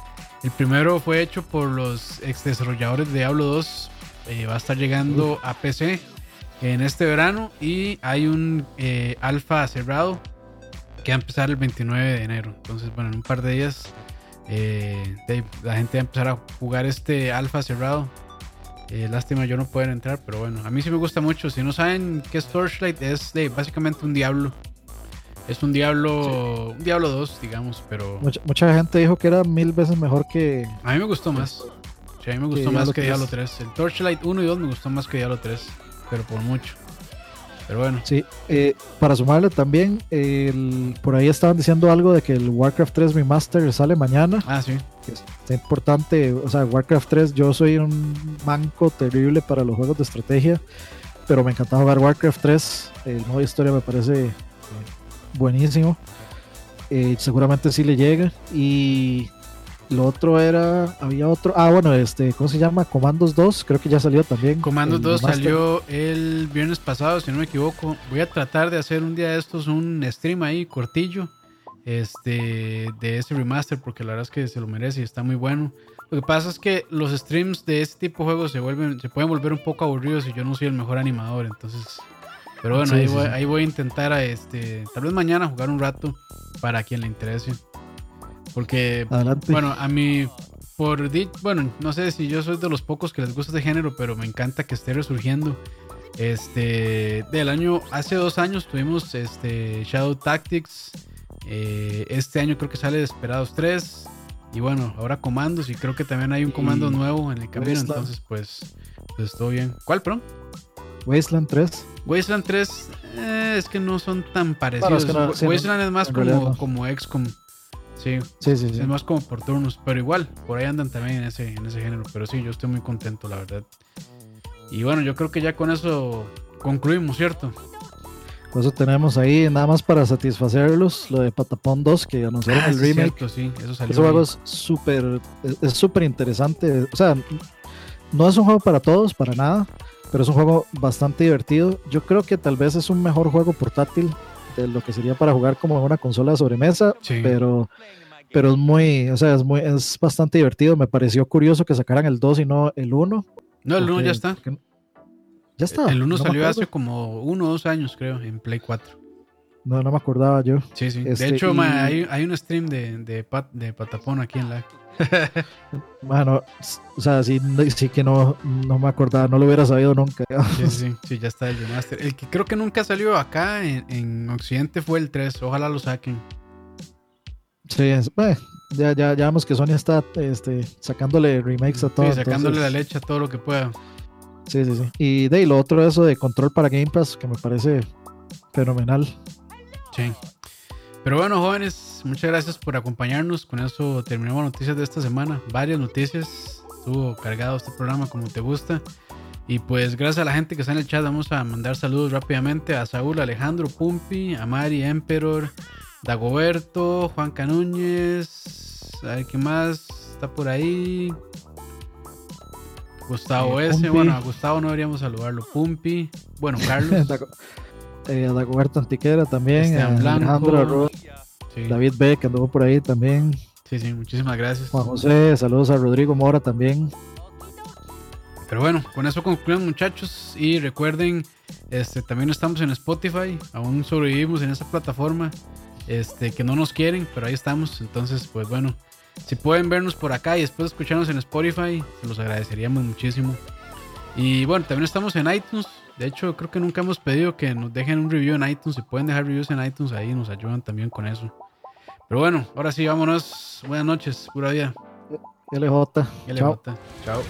S1: el primero fue hecho por los ex desarrolladores de Diablo 2. Eh, va a estar llegando a PC en este verano y hay un eh, alfa cerrado que va a empezar el 29 de enero. Entonces, bueno, en un par de días eh, la gente va a empezar a jugar este alfa cerrado. lástima, yo no puedo entrar, pero bueno, a mí sí me gusta mucho. Si no saben qué es Torchlight, es básicamente un Diablo es un Diablo, un Diablo 2, digamos, pero...
S2: Mucha, gente dijo que era mil veces mejor que...
S1: A mí me gustó más. Sí, a mí me gustó más que Diablo 3. El Torchlight 1 y 2 me gustó más que Diablo 3, pero por mucho. Pero bueno.
S2: Sí, eh, para sumarle también, por ahí estaban diciendo algo de que el Warcraft 3 Remaster sale mañana.
S1: Ah, sí.
S2: Es importante, o sea, Warcraft 3, yo soy un manco terrible para los juegos de estrategia, pero me encantaba jugar Warcraft 3. El modo historia me parece buenísimo. Eh, seguramente sí le llega. Y lo otro era, había otro, ah bueno, este, ¿cómo se llama? Comandos 2, creo que ya salió también.
S1: Comandos 2 salió el viernes pasado, si no me equivoco. Voy a tratar de hacer un día de estos un stream ahí cortillo este de ese remaster porque la verdad es que se lo merece y está muy bueno. Lo que pasa es que los streams de este tipo de juegos se vuelven se pueden volver un poco aburridos y yo no soy el mejor animador, entonces pero bueno, ahí, voy, a intentar a este tal vez mañana jugar un rato para quien le interese. Porque bueno, a mí por bueno, no sé si yo soy de los pocos que les gusta este género, pero me encanta que esté resurgiendo. Este, del año, hace dos años tuvimos este Shadow Tactics, eh, este año creo que sale Desperados 3. Y bueno, ahora comandos. Y creo que también hay un comando nuevo en el camino. Entonces, pues, pues todo bien. ¿Cuál, perdón?
S2: Wasteland 3.
S1: Wasteland 3 eh, es que no son tan parecidos. Wasteland es más como, como XCOM. Sí, sí, sí, Es más como por turnos. Pero igual, por ahí andan también en ese, en ese género. Pero sí, yo estoy muy contento, la verdad. Y bueno, yo creo que ya con eso concluimos, ¿cierto?
S2: Por eso tenemos ahí, nada más para satisfacerlos, lo de Patapón 2, que anunciaron ah, el remake.
S1: sí, eso salió.
S2: Ese juego es súper es súper interesante. O sea, no es un juego para todos, para nada, pero es un juego bastante divertido. Yo creo que tal vez es un mejor juego portátil de lo que sería para jugar como en una consola de sobremesa, pero pero es muy, o sea, es muy es bastante divertido. Me pareció curioso que sacaran el 2 y no el 1.
S1: No, el 1 ya está. Ya está. El 1 salió hace como uno o dos años, creo, en Play 4.
S2: No, no me acordaba yo.
S1: Sí, sí. de este, hecho, hay, hay, un stream de, de, de Patapón aquí en la. <laughs>
S2: bueno, o sea, sí, sí que no, no me acordaba, no lo hubiera sabido nunca. <laughs>
S1: sí, sí, sí, ya está el remaster. El que creo que nunca salió acá en, en Occidente fue el 3. Ojalá lo saquen.
S2: Sí, ya, ya, ya vemos que Sony está este, sacándole remakes a todo.
S1: Sí, sacándole la leche a todo lo que pueda.
S2: Sí, sí, sí. Y de lo otro, eso de control para Game Pass, que me parece fenomenal.
S1: Sí. Pero bueno, jóvenes, muchas gracias por acompañarnos. Con eso terminamos noticias de esta semana. Varias noticias. Estuvo cargado este programa como te gusta. Y pues gracias a la gente que está en el chat, vamos a mandar saludos rápidamente a Saúl, Alejandro, Pumpi, a Mari, Emperor, Dagoberto, Juan Canúñez, a ver qué más está por ahí. Gustavo eh, S. Bueno, a Gustavo no deberíamos saludarlo. Pumpi. Bueno, <laughs> Carlos.
S2: Eh, Dagoberto Antiquera también. Alejandro David B. que anduvo por ahí también.
S1: Sí, sí, muchísimas gracias.
S2: Juan José, saludos a Rodrigo Mora también.
S1: Pero bueno, con eso concluyen muchachos. Y recuerden, este, también estamos en Spotify. Aún sobrevivimos en esa plataforma. Este, que no nos quieren, pero ahí estamos. Entonces, pues bueno. Si pueden vernos por acá y después escucharnos en Spotify, se los agradeceríamos muchísimo. Y bueno, también estamos en iTunes. De hecho, creo que nunca hemos pedido que nos dejen un review en iTunes. Si pueden dejar reviews en iTunes, ahí nos ayudan también con eso. Pero bueno, ahora sí, vámonos. Buenas noches, pura vida.
S2: LJ.
S1: LJ. Chao.